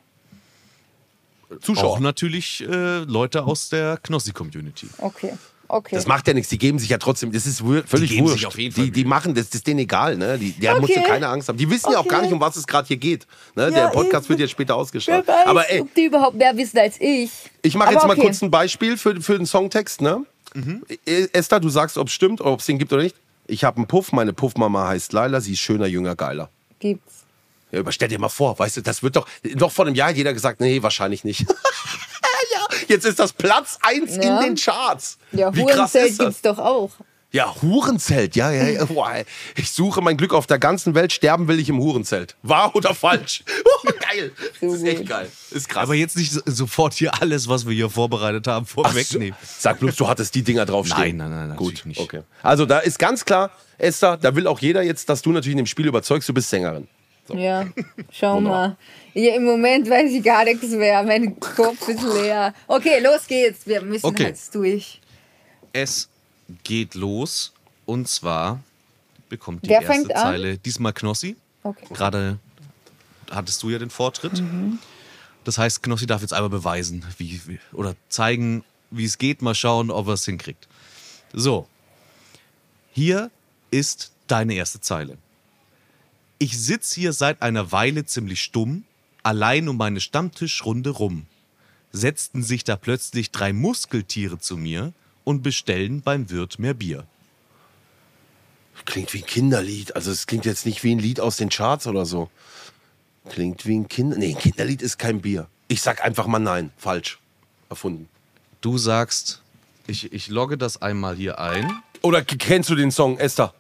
Zuschauer. Auch natürlich äh, Leute aus der Knossi-Community. Okay, okay. Das macht ja nichts, die geben sich ja trotzdem, das ist völlig geben wurscht. sich auf jeden Fall die, die machen, das, das ist denen egal, ne? Die, der Okay. musst du keine Angst haben. Die wissen ja auch gar Okay. nicht, um was es gerade hier geht. Ne? Ja, der Podcast wird jetzt später ausgestrahlt. weiß, Aber ey, ob die überhaupt mehr wissen als ich. ich mache jetzt mal okay. kurz ein Beispiel für, für den Songtext, ne? Mhm. Äh, Esther, du sagst, ob es stimmt, ob es den gibt oder nicht. Ich habe einen Puff, meine Puffmama heißt Laila, sie ist schöner, jünger, geiler. Gibt's. Ja, aber stell dir mal vor, weißt du, das wird doch, noch vor einem Jahr hat jeder gesagt, nee, wahrscheinlich nicht. jetzt ist das Platz 1 Ja. in den Charts. Ja, Wie krass Hurenzelt ist das? gibt's doch auch. Ja, Hurenzelt, ja, ja, ja. Boah, ich suche mein Glück auf der ganzen Welt, sterben will ich im Hurenzelt. Wahr oder falsch? Oh, geil. Das ist echt geil. Ist krass. Aber jetzt nicht so- sofort hier alles, was wir hier vorbereitet haben, Ach so. vorwegnehmen. Sag bloß, du hattest die Dinger draufstehen. Nein, nein, nein, Gut, nicht. okay. Also da ist ganz klar, Esther, da will auch jeder jetzt, dass du natürlich in dem Spiel überzeugst, du bist Sängerin. Ja, schau mal. Ja, Im Moment weiß ich gar nichts mehr. Mein Kopf ist leer. Okay, los geht's. Wir müssen Okay. jetzt durch. Es geht los und zwar bekommt die Wer erste fängt an? Zeile diesmal Knossi. Okay. Gerade hattest du ja den Vortritt. Das heißt, Knossi darf jetzt einmal beweisen, wie, wie oder zeigen, wie es geht. Mal schauen, ob er es hinkriegt. So, hier ist deine erste Zeile. Ich sitz hier seit einer Weile ziemlich stumm, allein um meine Stammtischrunde rum. Setzten sich da plötzlich drei Muskeltiere zu mir und bestellen beim Wirt mehr Bier. Klingt wie ein Kinderlied. Also es klingt jetzt nicht wie ein Lied aus den Charts oder so. Klingt wie ein Kinder... Nee, ein Kinderlied ist kein Bier. Ich sag einfach mal nein. Falsch. Erfunden. Du sagst, ich, ich logge das einmal hier ein. Oder kennst du den Song, Esther?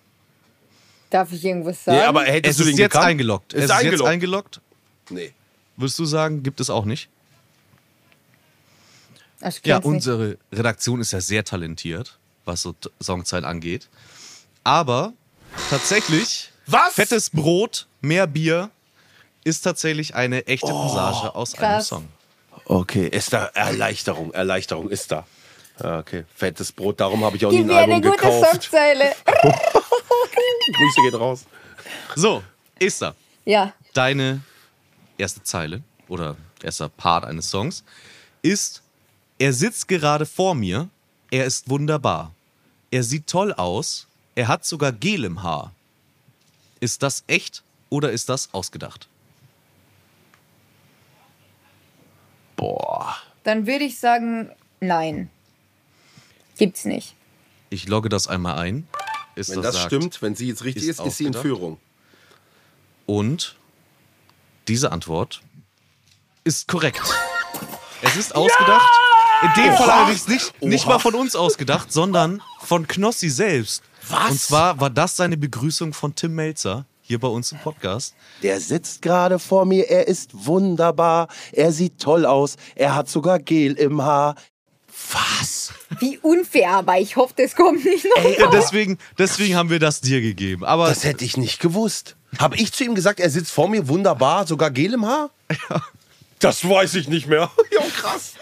Darf ich irgendwas sagen? Ja, aber hättest Es du ist den jetzt gekannt? eingeloggt. Ist es ist eingeloggt. jetzt eingeloggt. Nee. Würdest du sagen, gibt es auch nicht? Ja, kenn's nicht. unsere Redaktion ist ja sehr talentiert, was so Songzeilen angeht. Aber tatsächlich, Was? fettes Brot, mehr Bier ist tatsächlich eine echte Passage aus einem krass. Song. Okay, Esther, Erleichterung, Erleichterung ist da. Ja, okay, fettes Brot, darum habe ich auch Gib nie ein mir eine Album gute gekauft. Songzeile. Grüße gehen raus. So, Esther, Ja, deine erste Zeile oder erster Part eines Songs ist, er sitzt gerade vor mir, er ist wunderbar. Er sieht toll aus, er hat sogar Gel im Haar. Ist das echt oder ist das ausgedacht? Boah. dann würde ich sagen, nein. Gibt's nicht. Ich logge das einmal ein. Ist Wenn das sagt, stimmt, wenn sie jetzt richtig ist, ist ist, sie in. Führung. Und diese Antwort ist korrekt. Es ist ausgedacht. In dem Fall allerdings nicht, nicht Oha. mal von uns ausgedacht, sondern von Knossi selbst. Was? Und zwar war das seine Begrüßung von Tim Melzer hier bei uns im Podcast. Der sitzt gerade vor mir, er ist wunderbar, er sieht toll aus, er hat sogar Gel im Haar. Was? Wie unfair, aber ich hoffe, das kommt nicht noch. Ja, deswegen, deswegen haben wir das dir gegeben. Aber Das hätte ich nicht gewusst. Habe ich zu ihm gesagt, er sitzt vor mir wunderbar, sogar Gel im Haar? Das weiß ich nicht mehr. ja, krass.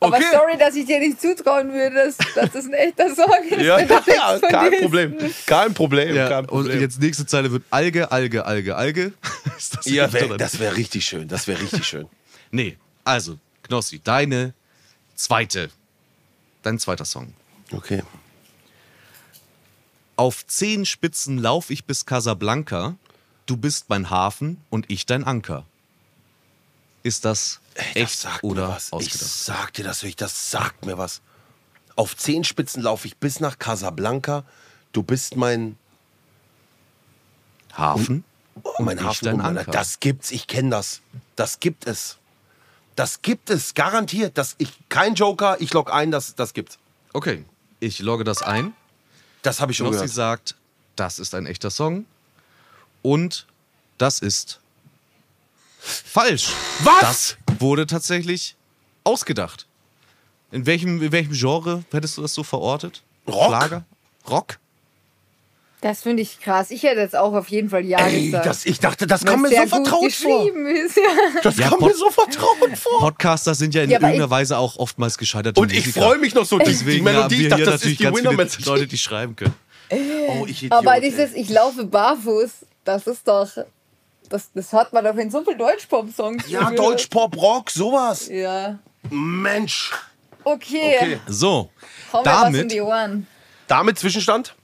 Aber Okay. sorry, dass ich dir nicht zutrauen würde, dass, dass das ein echter Song ist. Ja, ja, ja kein. Problem. Kein Problem, ja, kein und Problem. jetzt nächste Zeile wird Alge, Alge, Alge, Alge. Ist das ja, wär, das wäre richtig schön, das wäre richtig schön. Nee, also, Knossi, deine zweite, dein zweiter Song. Okay. Auf zehn Spitzen lauf ich bis Casablanca. Du bist mein Hafen und ich dein Anker. Ist das Ey, echt das oder mir was. Ich ausgedacht? sag dir das wirklich, das sagt mir was. Auf Zehenspitzen laufe ich bis nach Casablanca. Du bist mein, Hafen? mein ich Hafen. dein und mein- Anker. Das gibt's, ich kenne das. Das gibt es. Das gibt es, garantiert. Das, ich, kein Joker, ich log ein, das, das gibt's. Okay, Ich logge das ein. Das habe ich schon Knossi gehört. sagt, das ist ein echter Song. Und das ist falsch. Was? Das wurde tatsächlich ausgedacht. In welchem, in welchem Genre hättest du das so verortet? Rock? Schlager? Rock? Das finde ich krass. Ich hätte jetzt auch auf jeden Fall Ja Ey, gesagt. das, ich dachte, das es mir so vertraut vor. ist. Ja. Das Ja, Pod- mir so vertraut vor. Podcaster sind ja in Ja, irgendeiner Weise auch oftmals gescheiterte Und ich freue mich noch so. Die, die Deswegen haben Melodie, ich dachte, das natürlich ist die ganz viele Winner-Melodie. Leute, die schreiben können. Oh, ich Idiot, Aber ey. dieses Ich laufe barfuß, das ist doch. Das, das hat man doch in so vielen Deutschpop-Songs. Ja, gehört. Deutsch, Pop, Rock, sowas. Ja. Mensch. Okay. Okay. So, Hau mir was in damit, die Ohren. Damit Zwischenstand?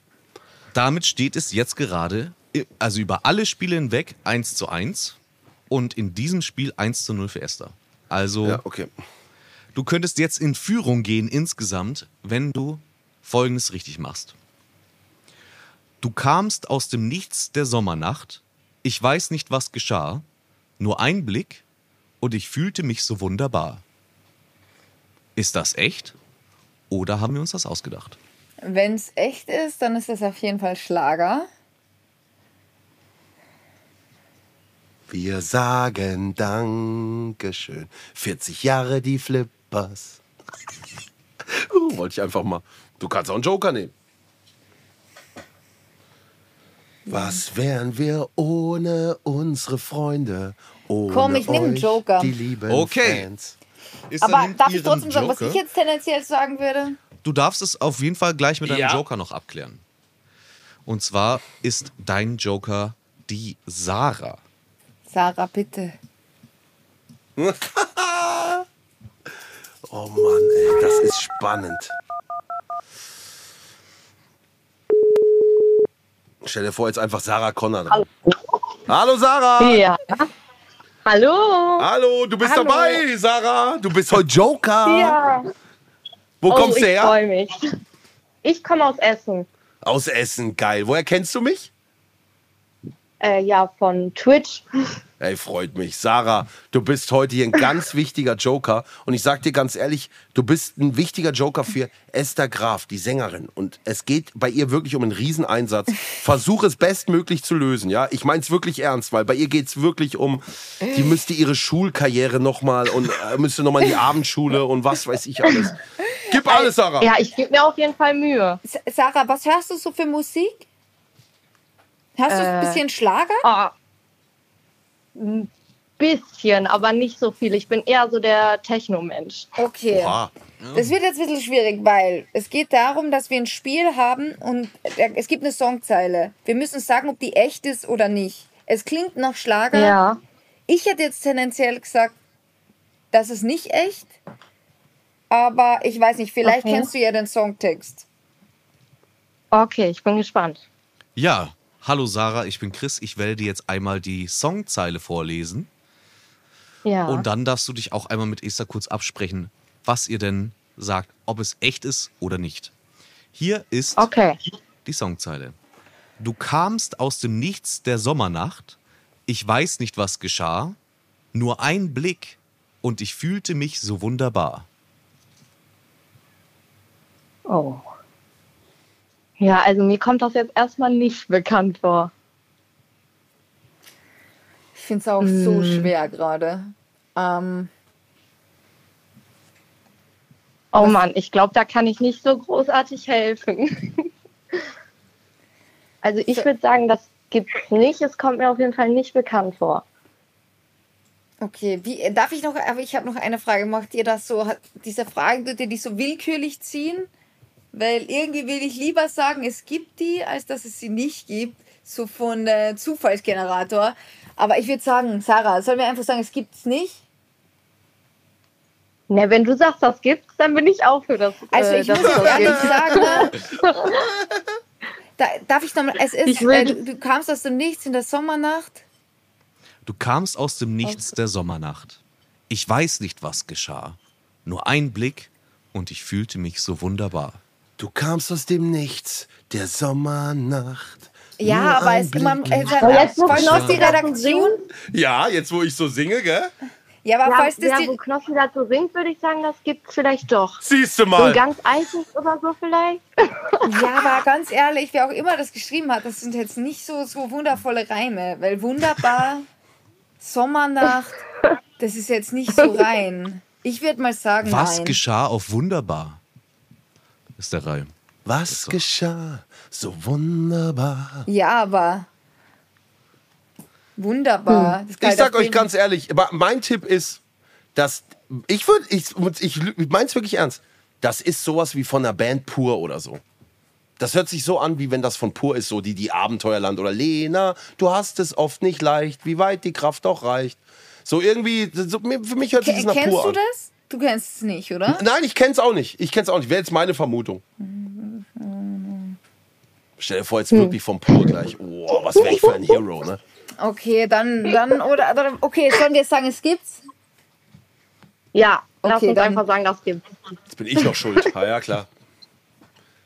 Damit steht es jetzt gerade, also über alle Spiele hinweg 1 zu 1 und in diesem Spiel 1 zu 0 für Esther. Also Ja, okay. du könntest jetzt in Führung gehen insgesamt, wenn du Folgendes richtig machst. Du kamst aus dem Nichts der Sommernacht, ich weiß nicht, was geschah, nur ein Blick und ich fühlte mich so wunderbar. Ist das echt? Oder haben wir uns das ausgedacht? Wenn es echt ist, dann ist das auf jeden Fall Schlager. Wir sagen Dankeschön. 40 Jahre die Flippers. uh, wollte ich einfach mal. Du kannst auch einen Joker nehmen. Was wären wir ohne unsere Freunde? Ohne Komm, ich nehm einen Joker. Die lieben Okay. Fans. Ist Aber darf ich trotzdem sagen, was ich jetzt tendenziell sagen würde? Du darfst es auf jeden Fall gleich mit deinem Ja. Joker noch abklären. Und zwar ist dein Joker die Sarah. Sarah, bitte. Oh Mann, ey, das ist spannend. Stell dir vor, jetzt einfach Sarah Connor dran. Hallo Sarah! Ja. Hallo. Hallo, du bist Hallo. dabei, Sarah. Du bist heute Joker. Ja. Wo oh, kommst du ich her? freue mich. Ich komme aus Essen. Aus Essen, geil. Woher kennst du mich? Äh, ja, von Twitch. Ey, freut mich. Sarah, du bist heute hier ein ganz wichtiger Joker. Und ich sag dir ganz ehrlich, du bist ein wichtiger Joker für Esther Graf, die Sängerin. Und es geht bei ihr wirklich um einen Rieseneinsatz. Versuch es bestmöglich zu lösen, ja? Ich mein's wirklich ernst, weil bei ihr geht's wirklich um, die müsste ihre Schulkarriere nochmal und äh, müsste nochmal in die Abendschule und was weiß ich alles. Gib alles, Sarah. Ja, ich gebe mir auf jeden Fall Mühe. S- Sarah, was hörst du so für Musik? Hörst du ein Äh, bisschen Schlager? Ah, ein bisschen, aber nicht so viel. Ich bin eher so der Techno-Mensch. Okay. Oha. Das wird jetzt ein bisschen schwierig, weil es geht darum, dass wir ein Spiel haben und äh, es gibt eine Songzeile. Wir müssen sagen, ob die echt ist oder nicht. Es klingt nach Schlager. Ja. Ich hätte jetzt tendenziell gesagt, das ist nicht echt. Aber ich weiß nicht, vielleicht Okay. kennst du ja den Songtext. Okay, ich bin gespannt. Ja, hallo Sarah, ich bin Chris. Ich werde dir jetzt einmal die Songzeile vorlesen. Ja. Und dann darfst du dich auch einmal mit Esther kurz absprechen, was ihr denn sagt, ob es echt ist oder nicht. Hier ist Okay. die Songzeile. Du kamst aus dem Nichts der Sommernacht. Ich weiß nicht, was geschah. Nur ein Blick und ich fühlte mich so wunderbar. Oh. Ja, also mir kommt das jetzt erstmal nicht bekannt vor. Ich finde es auch so Hm. schwer gerade. Ähm, Oh Mann, ich glaube, da kann ich nicht so großartig helfen. also ich würde sagen, das gibt's nicht. Es kommt mir auf jeden Fall nicht bekannt vor. okay, wie, darf ich noch, aber ich habe noch eine Frage. Macht ihr das so, diese Fragen, tut ihr die so willkürlich ziehen? Weil irgendwie will ich lieber sagen, es gibt die, als dass es sie nicht gibt. So von äh, Zufallsgenerator. Aber ich würde sagen, Sarah, sollen wir einfach sagen, es gibt es nicht? Ne, wenn du sagst, das gibt's, dann bin ich auch für das. Also äh, ich dass muss das ehrlich sagen, ne? da, darf ich nochmal, es ist, Ich äh, du, du kamst aus dem Nichts in der Sommernacht. Du kamst aus dem Nichts der Sommernacht. Ich weiß nicht, was geschah. Nur ein Blick und ich fühlte mich so wunderbar. Du kamst aus dem Nichts der Sommernacht. Ja, aber es, Blick äh, Aber jetzt, wo von Knossi die Redaktion. singt, Ja, jetzt wo ich so singe, gell? Ja, aber Ja, falls das ja, die, wo Knossi dazu singt, würde ich sagen, das gibt's vielleicht doch. Siehst du So mal. ganz altes oder so vielleicht. Ja, aber ganz ehrlich, wer auch immer das geschrieben hat, das sind jetzt nicht so, so wundervolle Reime. Weil wunderbar, Sommernacht, das ist jetzt nicht so rein. Ich würde mal sagen, Was nein. geschah auf Wunderbar? Ist der Reim. Was geschah? So wunderbar. Ja, aber wunderbar. Das Ich sag euch ganz ehrlich, aber mein Tipp ist, dass ich würde, ich, ich, ich mein's wirklich ernst. Das ist sowas wie von einer Band pur oder so. Das hört sich so an, wie wenn das von pur ist, so die, die Abenteuerland oder Lena, du hast es oft nicht leicht, wie weit die Kraft auch reicht. So irgendwie, so, für mich hört sich Ke- das nach Kennst pur du an. das? Du kennst es nicht, oder? Nein, ich kenn's auch nicht. Ich kenn's auch nicht. Wäre jetzt meine Vermutung. Stell dir vor, jetzt wirklich vom Pur gleich. Oh, was wäre ich für ein Hero, ne? Okay, dann, dann, oder, oder okay, sollen wir sagen, es gibt's? Ja, lass Okay, uns dann- einfach sagen, das gibt's. Jetzt bin ich noch schuld. Ja, ja, klar.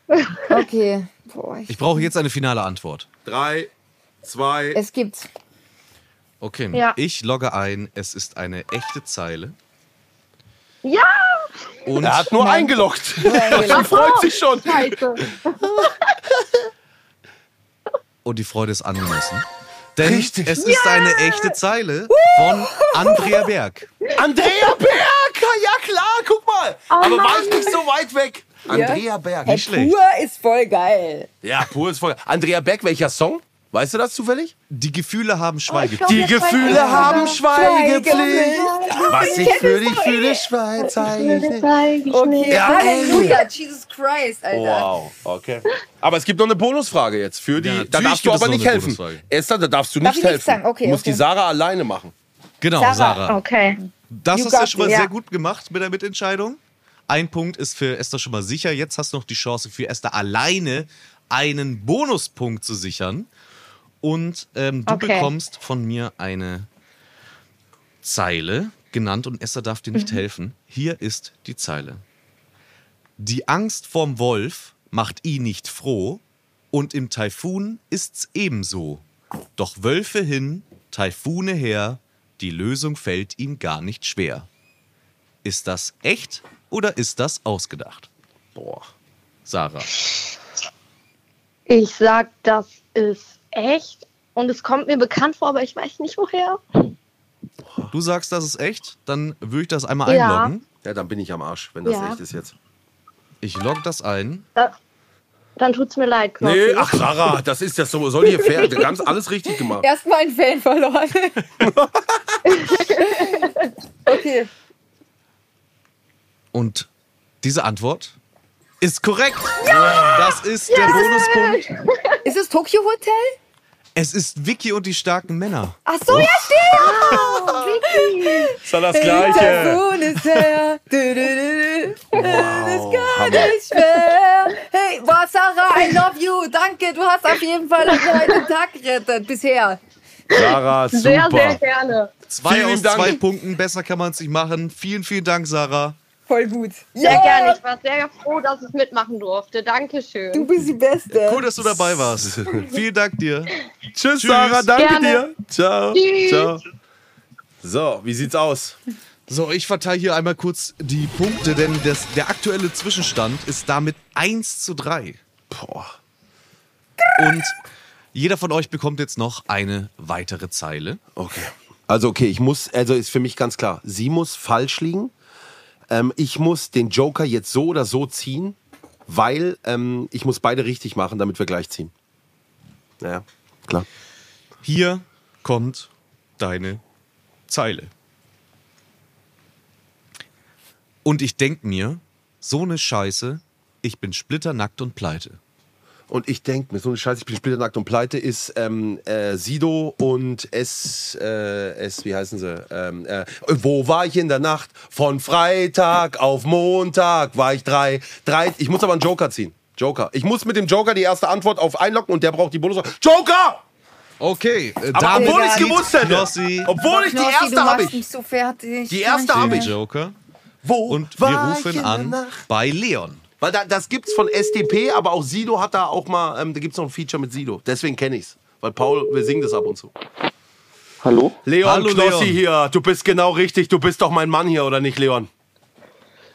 Okay. Boah, ich, Ich brauche jetzt eine finale Antwort. Drei, zwei. es gibt's. Okay, Ja. ich logge ein. Es ist eine echte Zeile. Ja! Und Er hat nur eingeloggt. eingeloggt. Er freut sich schon. Scheiße. Und die Freude ist angemessen. Denn Richtig. es ist eine echte Zeile von Andrea Berg. Andrea Berg! Ja klar, guck mal. Aber war ich nicht so weit weg? Andrea Berg. Hey, Nicht schlecht. pur ist voll geil. Ja, pur ist voll. Andrea Berg, welcher Song? Weißt du das zufällig? Die Gefühle haben Schweige. Die Gefühle haben Schweigepflicht. Schweigepflicht. Was ich für dich fühle, Schweig, zeige ich nicht. Okay, Ja, Halleluja, Jesus Christ, Alter. Wow, okay. Aber es gibt noch eine Bonusfrage jetzt für die. Ja, da darfst du aber nicht helfen. Esther, da darfst du Darf nicht helfen. sagen? Okay, du musst okay. die Sarah alleine machen. Genau, Sarah. Sarah. Okay. Das You hast du got schon mal this. sehr Ja. gut gemacht mit der Mitentscheidung. Ein Punkt ist für Esther schon mal sicher. Jetzt hast du noch die Chance für Esther alleine einen Bonuspunkt zu sichern. Und ähm, du Okay. bekommst von mir eine Zeile genannt und Esther darf dir nicht helfen. Hier ist die Zeile. Die Angst vorm Wolf macht ihn nicht froh und im Taifun ist's ebenso. Doch Wölfe hin, Taifune her, die Lösung fällt ihm gar nicht schwer. Ist das echt oder ist das ausgedacht? Boah. Sarah. Ich sag, das ist echt. Und es kommt mir bekannt vor, aber ich weiß nicht woher. Du sagst, das ist echt, dann würde ich das einmal Ja. einloggen. Ja, dann bin ich am Arsch, wenn das Ja. echt ist jetzt. Ich logge das ein. Da, dann tut's mir leid, Knossi. Nee, ach Sarah, das ist ja so, soll hier fair. Du hast alles richtig gemacht. Erstmal einen Fan verloren. okay. Und diese Antwort ist korrekt. Das ist der Bonuspunkt. Ist es Tokyo Hotel? Es ist Vicky und die starken Männer. Ach so, ja, stimmt. Ist ja das Telefon ist her. Du, du, du, du. Das ist gar nicht schwer. Hey, boah, Sarah, I love you. Danke, du hast auf jeden Fall einen Tag gerettet bisher. Sarah, super. Sehr, sehr gerne. Zwei Vielen aus Dank. zwei Punkten. Besser kann man es nicht machen. Vielen, vielen Dank, Sarah. Voll gut. Sehr gerne. Ich war sehr froh, dass ich mitmachen durfte. Dankeschön. Du bist die Beste. Cool, dass du dabei warst. vielen Dank dir. Tschüss, Tschüss. Sarah, danke Gerne. dir. Ciao. Tschüss. Ciao. So, wie sieht's aus? So, ich verteile hier einmal kurz die Punkte, denn das, der aktuelle Zwischenstand ist damit 1 zu 3. Boah. Und jeder von euch bekommt jetzt noch eine weitere Zeile. Okay. Also, okay, ich muss, also ist für mich ganz klar, sie muss falsch liegen. Ähm, ich muss den Joker jetzt so oder so ziehen, weil ähm, ich muss beide richtig machen, damit wir gleich ziehen. Ja, klar. Hier kommt deine Zeile. Und ich denk mir, so eine Scheiße, ich bin splitternackt und pleite. Und ich denke mir, so eine Scheiße, ich bin splitternackt und pleite, ist ähm, äh, Sido und S, äh, S, wie heißen sie? Ähm, äh, wo war ich in der Nacht? Von Freitag auf Montag war ich drei, drei. Ich muss aber einen Joker ziehen. Joker. Ich muss mit dem Joker die erste Antwort auf einloggen und der braucht die Bonus. Joker! Okay, äh, Aber obwohl ich zieht gewusst hätte. Knossi Obwohl ich die Knossi, erste habe ich. so fertig. Die erste habe ich. Joker. Wo Und wir war ich in rufen an bei Leon. Weil da, das gibt's von SDP, aber auch Sido hat da auch mal, ähm, da gibt's noch ein Feature mit Sido. Deswegen kenne ich's. Weil Paul, wir singen das ab und zu. Hallo? Leon Hallo, Knossi Leon. hier. Du bist genau richtig. Du bist doch mein Mann hier, oder nicht, Leon?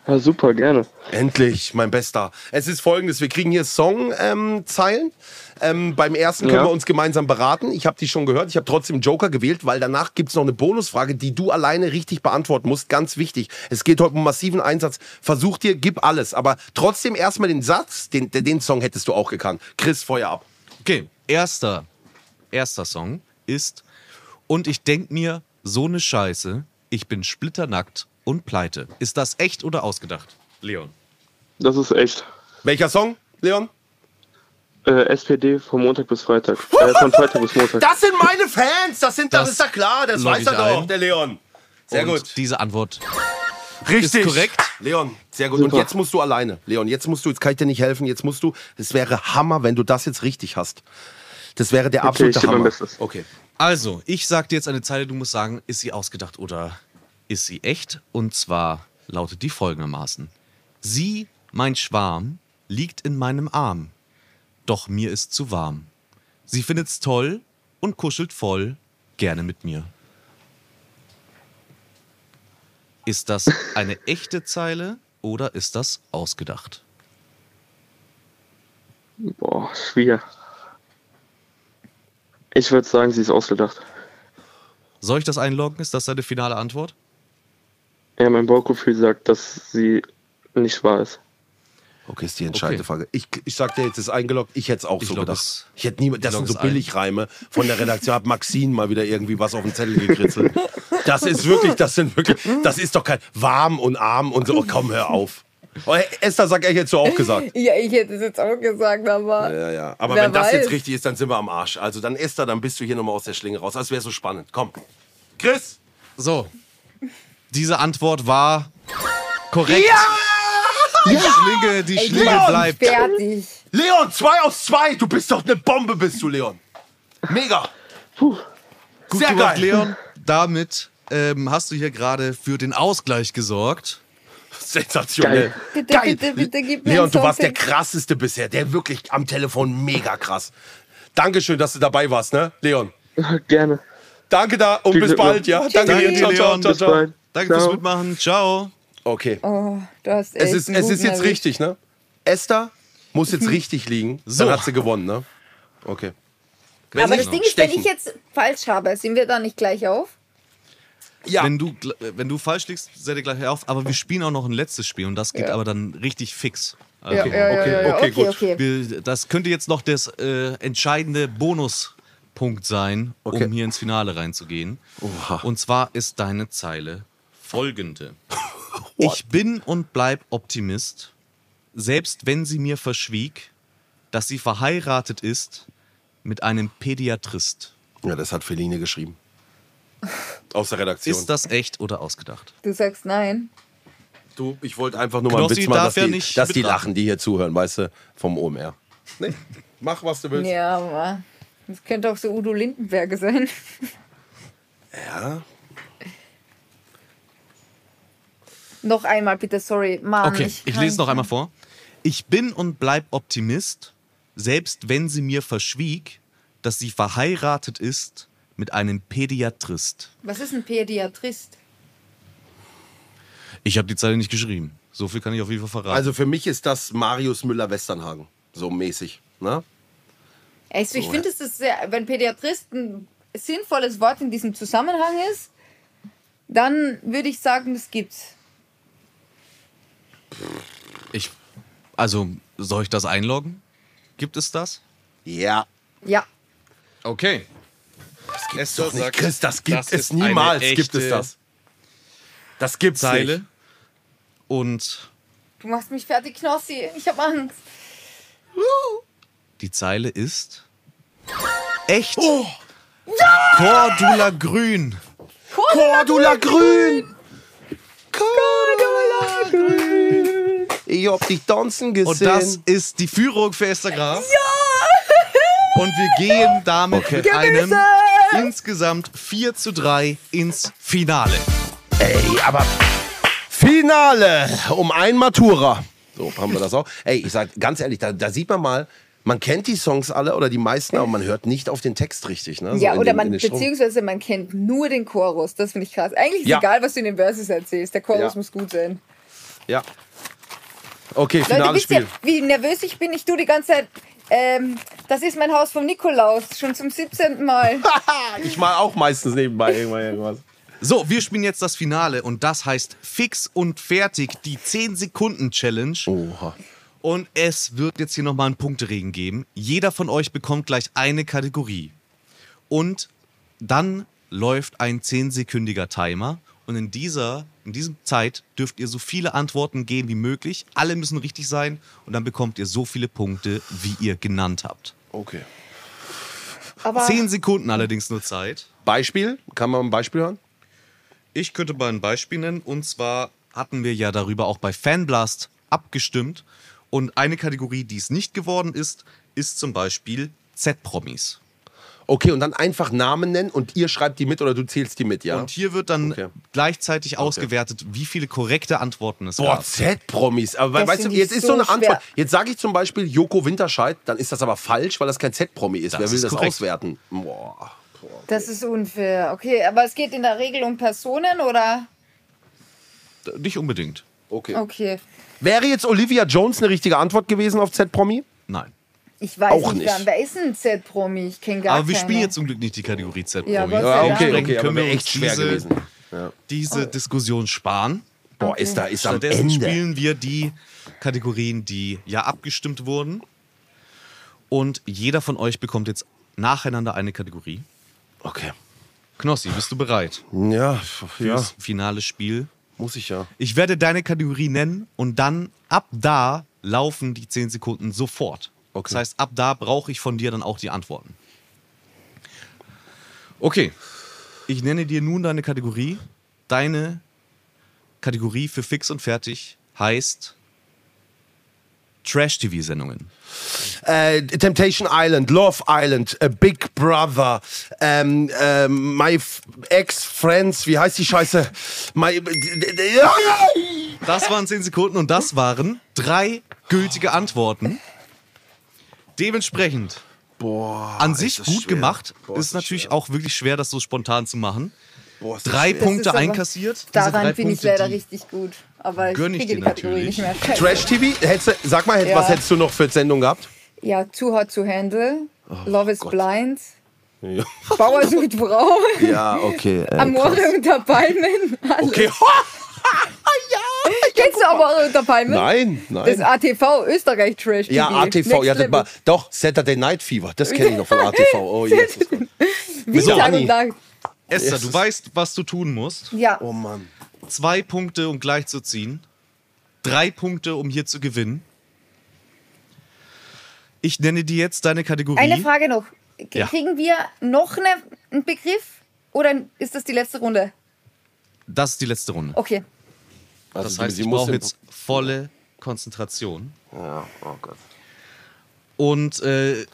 Ja, super, gerne. Endlich, mein Bester. Es ist folgendes: Wir kriegen hier Songzeilen. Ähm, ähm, beim ersten können Ja. wir uns gemeinsam beraten. Ich habe die schon gehört. Ich habe trotzdem Joker gewählt, weil danach gibt es noch eine Bonusfrage, die du alleine richtig beantworten musst. Ganz wichtig. Es geht heute um massiven Einsatz. Versuch dir, gib alles. Aber trotzdem erstmal den Satz, den, den Song hättest du auch gekannt. Chris, Feuer ab. Okay, erster, erster Song ist Und ich denk mir, so ne Scheiße, ich bin splitternackt und pleite. Ist das echt oder ausgedacht? Leon. Das ist echt. Welcher Song, Leon? Äh, SPD von Montag bis Freitag. Äh, von Freitag bis Montag. Das sind meine Fans. Das, sind, das, Das ist ja klar. Das weiß er doch, ein. der Leon. Sehr und gut. Diese Antwort Richtig. ist korrekt. Leon, sehr gut. Und Super. jetzt musst du alleine. Leon, jetzt musst du, jetzt kann ich dir nicht helfen, jetzt musst du, es wäre Hammer, wenn du das jetzt richtig hast. Das wäre der Okay, absolute ich geb mein Hammer. Bestes. Okay. Also, ich sag dir jetzt eine Zeile, du musst sagen, ist sie ausgedacht oder ist sie echt? Und zwar lautet die folgendermaßen. Sie, mein Schwarm, liegt in meinem Arm, doch mir ist zu warm. Sie findet's toll und kuschelt voll gerne mit mir. Ist das eine echte Zeile oder ist das ausgedacht? Boah, schwer. Ich würde sagen, sie ist ausgedacht. Soll ich das einloggen? Ist das deine finale Antwort? Ja, mein Bauchgefühl sagt, dass sie nicht wahr ist. Okay, ist die entscheidende Okay. Frage. Ich, ich sag dir jetzt, es ist eingeloggt. Ich hätte es auch Ich so gedacht. es- Ich hätte niemand, das ich sind so. Billigreime von der Redaktion. Hat Maxine mal wieder irgendwie was auf den Zettel gekritzelt. Das ist wirklich, das sind wirklich, das ist doch kein warm und arm und so. Oh, komm, hör auf. Oh, Esther, sag ich jetzt so auch gesagt. Ja, ich hätte es jetzt auch gesagt, aber. Ja, ja. Aber Wer wenn das jetzt weiß. richtig ist, dann sind wir am Arsch. Also dann Esther, dann bist du hier nochmal aus der Schlinge raus. Das wäre so spannend. Komm. Chris! So. Diese Antwort war korrekt. Die Schlinge, die Ey, Schlinge Leon, bleibt. Fertig. Leon, zwei aus zwei. Du bist doch eine Bombe, bist du, Leon. Mega. Gut Sehr gemacht, geil. Leon. Damit ähm, hast du hier gerade für den Ausgleich gesorgt. Sensationell. Bitte, Geil. bitte, bitte gib mir Leon, du warst der krasseste bisher. Der wirklich am Telefon mega krass. Dankeschön, dass du dabei warst, ne, Leon? Gerne. Danke da und bis bald, ja? Danke Danke dir. dir, Ciao, ciao, Leon. ciao, Bis ciao. Danke fürs. Mitmachen. Ciao. Okay. Oh, du hast echt Es ist, es ist jetzt erwischt. richtig, ne? Esther muss jetzt richtig liegen. So. Dann hat sie gewonnen, ne? Okay. Wenn Aber das Ding ist, wenn ich jetzt falsch habe, sind wir da nicht gleich auf? Ja. Wenn, du, äh, wenn du falsch liegst, seid ihr gleich auf. Aber wir spielen auch noch ein letztes Spiel und das geht Ja. aber dann richtig fix. Also, ja, ja, okay, ja, ja. okay, okay, gut. okay. wir, das könnte jetzt noch das äh, entscheidende Bonuspunkt sein, Okay. um hier ins Finale reinzugehen. Oha. Und zwar ist deine Zeile folgende. ich bin und bleib Optimist, selbst wenn sie mir verschwieg, dass sie verheiratet ist mit einem Pädiatrist. Ja, das hat Feline geschrieben. Aus der Redaktion. Ist das echt oder ausgedacht? Du sagst nein. du, ich wollte einfach nur mal einen Knossi Witz machen, darf dass, ja die, nicht dass die lachen, die hier zuhören, weißt du, vom OMR. Nee, mach, was du willst. Ja, aber das könnte auch so Udo Lindenberger sein. Ja. Noch einmal bitte, sorry. Mann, Okay, ich kann- lese noch einmal vor. Ich bin und bleib Optimist, selbst wenn sie mir verschwieg, dass sie verheiratet ist mit einem Pädiatrist. Was ist ein Pädiatrist? Ich habe die Zeile nicht geschrieben. So viel kann ich auf jeden Fall verraten. Also für mich ist das Marius Müller-Westernhagen. So mäßig. Ne? Also ich So, finde, es ist sehr, wenn Pädiatrist ein sinnvolles Wort in diesem Zusammenhang ist, dann würde ich sagen, das gibt's. Ich, also, soll ich das einloggen? Gibt es das? Ja. Ja. Okay. Das gibt's Esther doch nicht. sagt, Chris, das gibt das es niemals. Gibt es das. Das gibt's Zeile. nicht. Und Du machst mich fertig, Knossi. Ich hab Angst. die Zeile ist. Echt? Cordula Grün. Cordula Grün! Cordula Grün! Ich hab dich tanzen gesehen. Und das ist die Führung für Esther Graf. Ja! Und wir gehen damit mit einem insgesamt 4 zu 3 ins Finale. Ey, aber Finale um ein Matura. So haben wir das auch. Ey, ich sag ganz ehrlich, da, da sieht man mal, man kennt die Songs alle oder die meisten, aber man hört nicht auf den Text richtig. Ne? So ja, oder den- man, beziehungsweise man kennt nur den Chorus. Das finde ich krass. Eigentlich ist Ja. egal, was du in den Verses erzählst. Der Chorus Ja. muss gut sein. Ja. Okay, Leute, finales ihr, Spiel. wie nervös ich bin? Ich tue die ganze Zeit. Ähm, das ist mein Haus vom Nikolaus. Schon zum 17. Mal. Ich mal auch meistens nebenbei irgendwann irgendwas. So, wir spielen jetzt das Finale und das heißt fix und fertig, die 10-Sekunden-Challenge. Oha. Und es wird jetzt hier nochmal einen Punkteregen geben. Jeder von euch bekommt gleich eine Kategorie. Und dann läuft ein 10-sekündiger Timer. Und in dieser, in diesem Zeit dürft ihr so viele Antworten geben wie möglich. Alle müssen richtig sein. Und dann bekommt ihr so viele Punkte, wie ihr genannt habt. Okay. Aber 10 Sekunden allerdings nur Zeit. Beispiel? Kann man ein Beispiel hören? Ich könnte mal ein Beispiel nennen. Und zwar hatten wir ja darüber auch bei Fanblast abgestimmt. Und eine Kategorie, die es nicht geworden ist, ist zum Beispiel Z-Promis. Okay, und dann einfach Namen nennen und ihr schreibt die mit oder du zählst die mit, ja? Und hier wird dann Okay. gleichzeitig ausgewertet, wie viele korrekte Antworten es Boah, gab. Z-Promis. Aber Das weißt du, jetzt ist so so eine schwer. Antwort. Jetzt sage ich zum Beispiel Joko Winterscheid, dann ist das aber falsch, weil das kein Z-Promi ist. Das Wer will ist das korrekt. auswerten? Boah. das ist unfair. Okay, aber es geht in der Regel um Personen oder? Nicht unbedingt. Okay. Okay. Wäre jetzt Olivia Jones eine richtige Antwort gewesen auf Z-Promi? Nein. Ich weiß Auch nicht, nicht. Wer, ist ein Z-Promi? Ich kenne gar Aber wir keine. spielen jetzt zum Glück nicht die Kategorie Z-Promis. Ja, Ja, okay, okay, können wir echt schwer diese, gewesen. Ja. diese Diskussion sparen. Boah, ist da ist am Stattdessen Ende. spielen wir die Kategorien, die ja abgestimmt wurden. Und jeder von euch bekommt jetzt nacheinander eine Kategorie. Okay. Knossi, bist du bereit Ja, ja, fürs finale Spiel? muss ich ja. Ich werde deine Kategorie nennen und dann ab da laufen die 10 Sekunden sofort. Okay. Das heißt, ab da brauche ich von dir dann auch die Antworten. Okay. Ich nenne dir nun deine Kategorie. Deine Kategorie für fix und fertig heißt Trash-TV-Sendungen. Äh, Temptation Island, Love Island, äh, Big Brother, ähm, ähm, My Ex-Friends, wie heißt die Scheiße? My, Das waren 10 Sekunden und das waren drei gültige Antworten. Dementsprechend Boah, an sich gut schwer. gemacht. Boah, ist natürlich auch wirklich schwer, das so spontan zu machen. Boah, Drei schwer. Punkte einkassiert. Diese Daran drei bin ich leider richtig gut. Aber ich kriege die Kategorie natürlich. nicht mehr. Trash TV, hättest du, sag mal, Ja. was hättest du noch für Sendung gehabt? Ja, Too Hot to Handle, Love is Gott. Blind, Ja, Bauer sucht Frau, ja okay. Äh, Amore krass. unter Palmen. alles. Okay. Kennst du Amore unter Palmen? Nein, Das nein. ATV Österreich Trash Ja, TV. ATV, Next ja, das war, doch, Saturday Night Fever, das kenne ich noch von ATV. Oh, Jesus. Wie So, Tag und Nacht. Esther, du weißt, was du tun musst. Ja, Oh Mann. Zwei Punkte, um gleich zu ziehen. Drei Punkte, um hier zu gewinnen. Ich nenne dir jetzt deine Kategorie. eine Frage noch. K- Ja. Kriegen wir noch eine, einen Begriff oder ist das die letzte Runde? Das ist die letzte Runde. Okay. Also, Das heißt, sie ich brauche jetzt volle Konzentration. Ja, oh Gott. Und äh,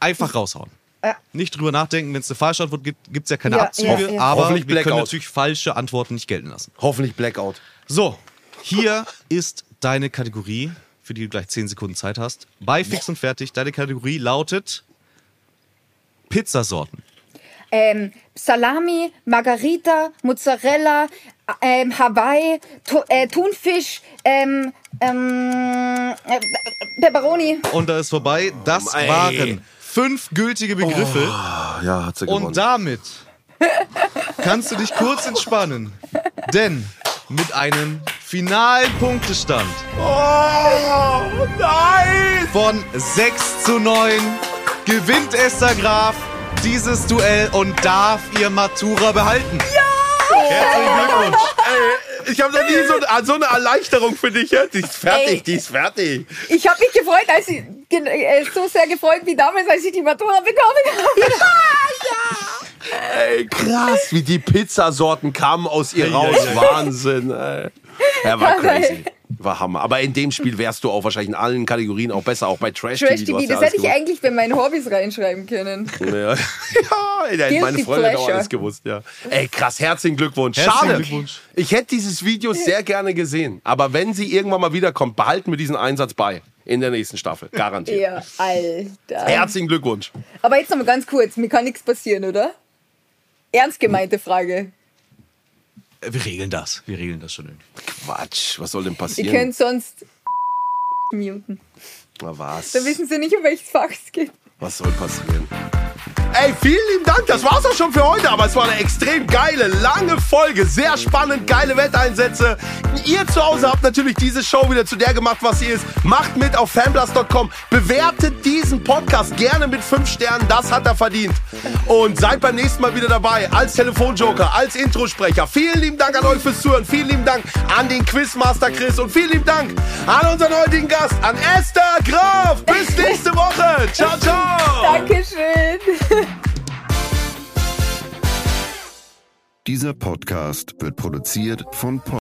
einfach raushauen. Ja. Nicht drüber nachdenken, wenn es eine falsche Antwort gibt, gibt es ja keine Ja, Abzüge. ja, ja. Aber wir können natürlich falsche Antworten nicht gelten lassen. Hoffentlich Blackout. So, hier ist deine Kategorie, für die du gleich 10 Sekunden Zeit hast. Bei Fix und Fertig, deine Kategorie lautet Pizzasorten. Ähm, Salami, Margarita, Mozzarella, ähm, Hawaii, tu äh, Thunfisch, ähm, ähm, äh, Pepperoni. Und da ist vorbei. Das ey. waren fünf gültige Begriffe. Ah, ja, hat sie gewonnen. Und damit kannst du dich kurz entspannen. Denn mit einem finalen Punktestand oh, nein! von 6 zu 9 gewinnt Esther Graf dieses Duell und darf ihr Matura behalten. Ja! Herzlichen Glückwunsch. Ey, ich habe noch nie so, so eine Erleichterung für dich. Die ist fertig, Ey. die ist fertig. Ich habe mich gefreut, als ich äh, so sehr gefreut wie damals, als ich die Matura bekommen habe. Ey, krass, wie die Pizzasorten kamen aus ihr raus. Wahnsinn, ey. Er war crazy. War Hammer. Aber in dem Spiel wärst du auch wahrscheinlich in allen Kategorien auch besser, auch bei Trash, Trash TV. TV, hast ja das alles hätte ich eigentlich bei meinen Hobbys reinschreiben können. Ja, ja ey, meine Freundin hat auch alles gewusst, ja. Ey, krass, herzlichen Glückwunsch. Herzlichen Schade. Glückwunsch. Ich hätte dieses Video sehr gerne gesehen. Aber wenn sie irgendwann mal wiederkommt, behalten wir diesen Einsatz bei. in der nächsten Staffel. Garantiert. Ja, Alter. Herzlichen Glückwunsch. Aber jetzt noch mal ganz kurz, mir kann nichts passieren, oder? Ernst gemeinte Frage. Wir regeln das. Wir regeln das schon irgendwie. Quatsch, was soll denn Ihr passieren? könnt sonst muten. Na was? Dann wissen sie nicht, um welches Fach es geht. Was soll passieren? Ey, vielen lieben Dank. Das war's auch schon für heute. Aber es war eine extrem geile, lange Folge. Sehr spannend, geile Wetteinsätze. Ihr zu Hause habt natürlich diese Show wieder zu der gemacht, was sie ist. Macht mit auf fanblast.com. Bewertet diesen Podcast gerne mit 5 Sternen. Das hat er verdient. Und seid beim nächsten Mal wieder dabei. Als Telefonjoker, als Introsprecher. Vielen lieben Dank an euch fürs Zuhören. Vielen lieben Dank an den Quizmaster Chris. Und vielen lieben Dank an unseren heutigen Gast, an Esther Graf. Bis nächste Woche. Ciao, ciao. Dankeschön. Dieser Podcast wird produziert von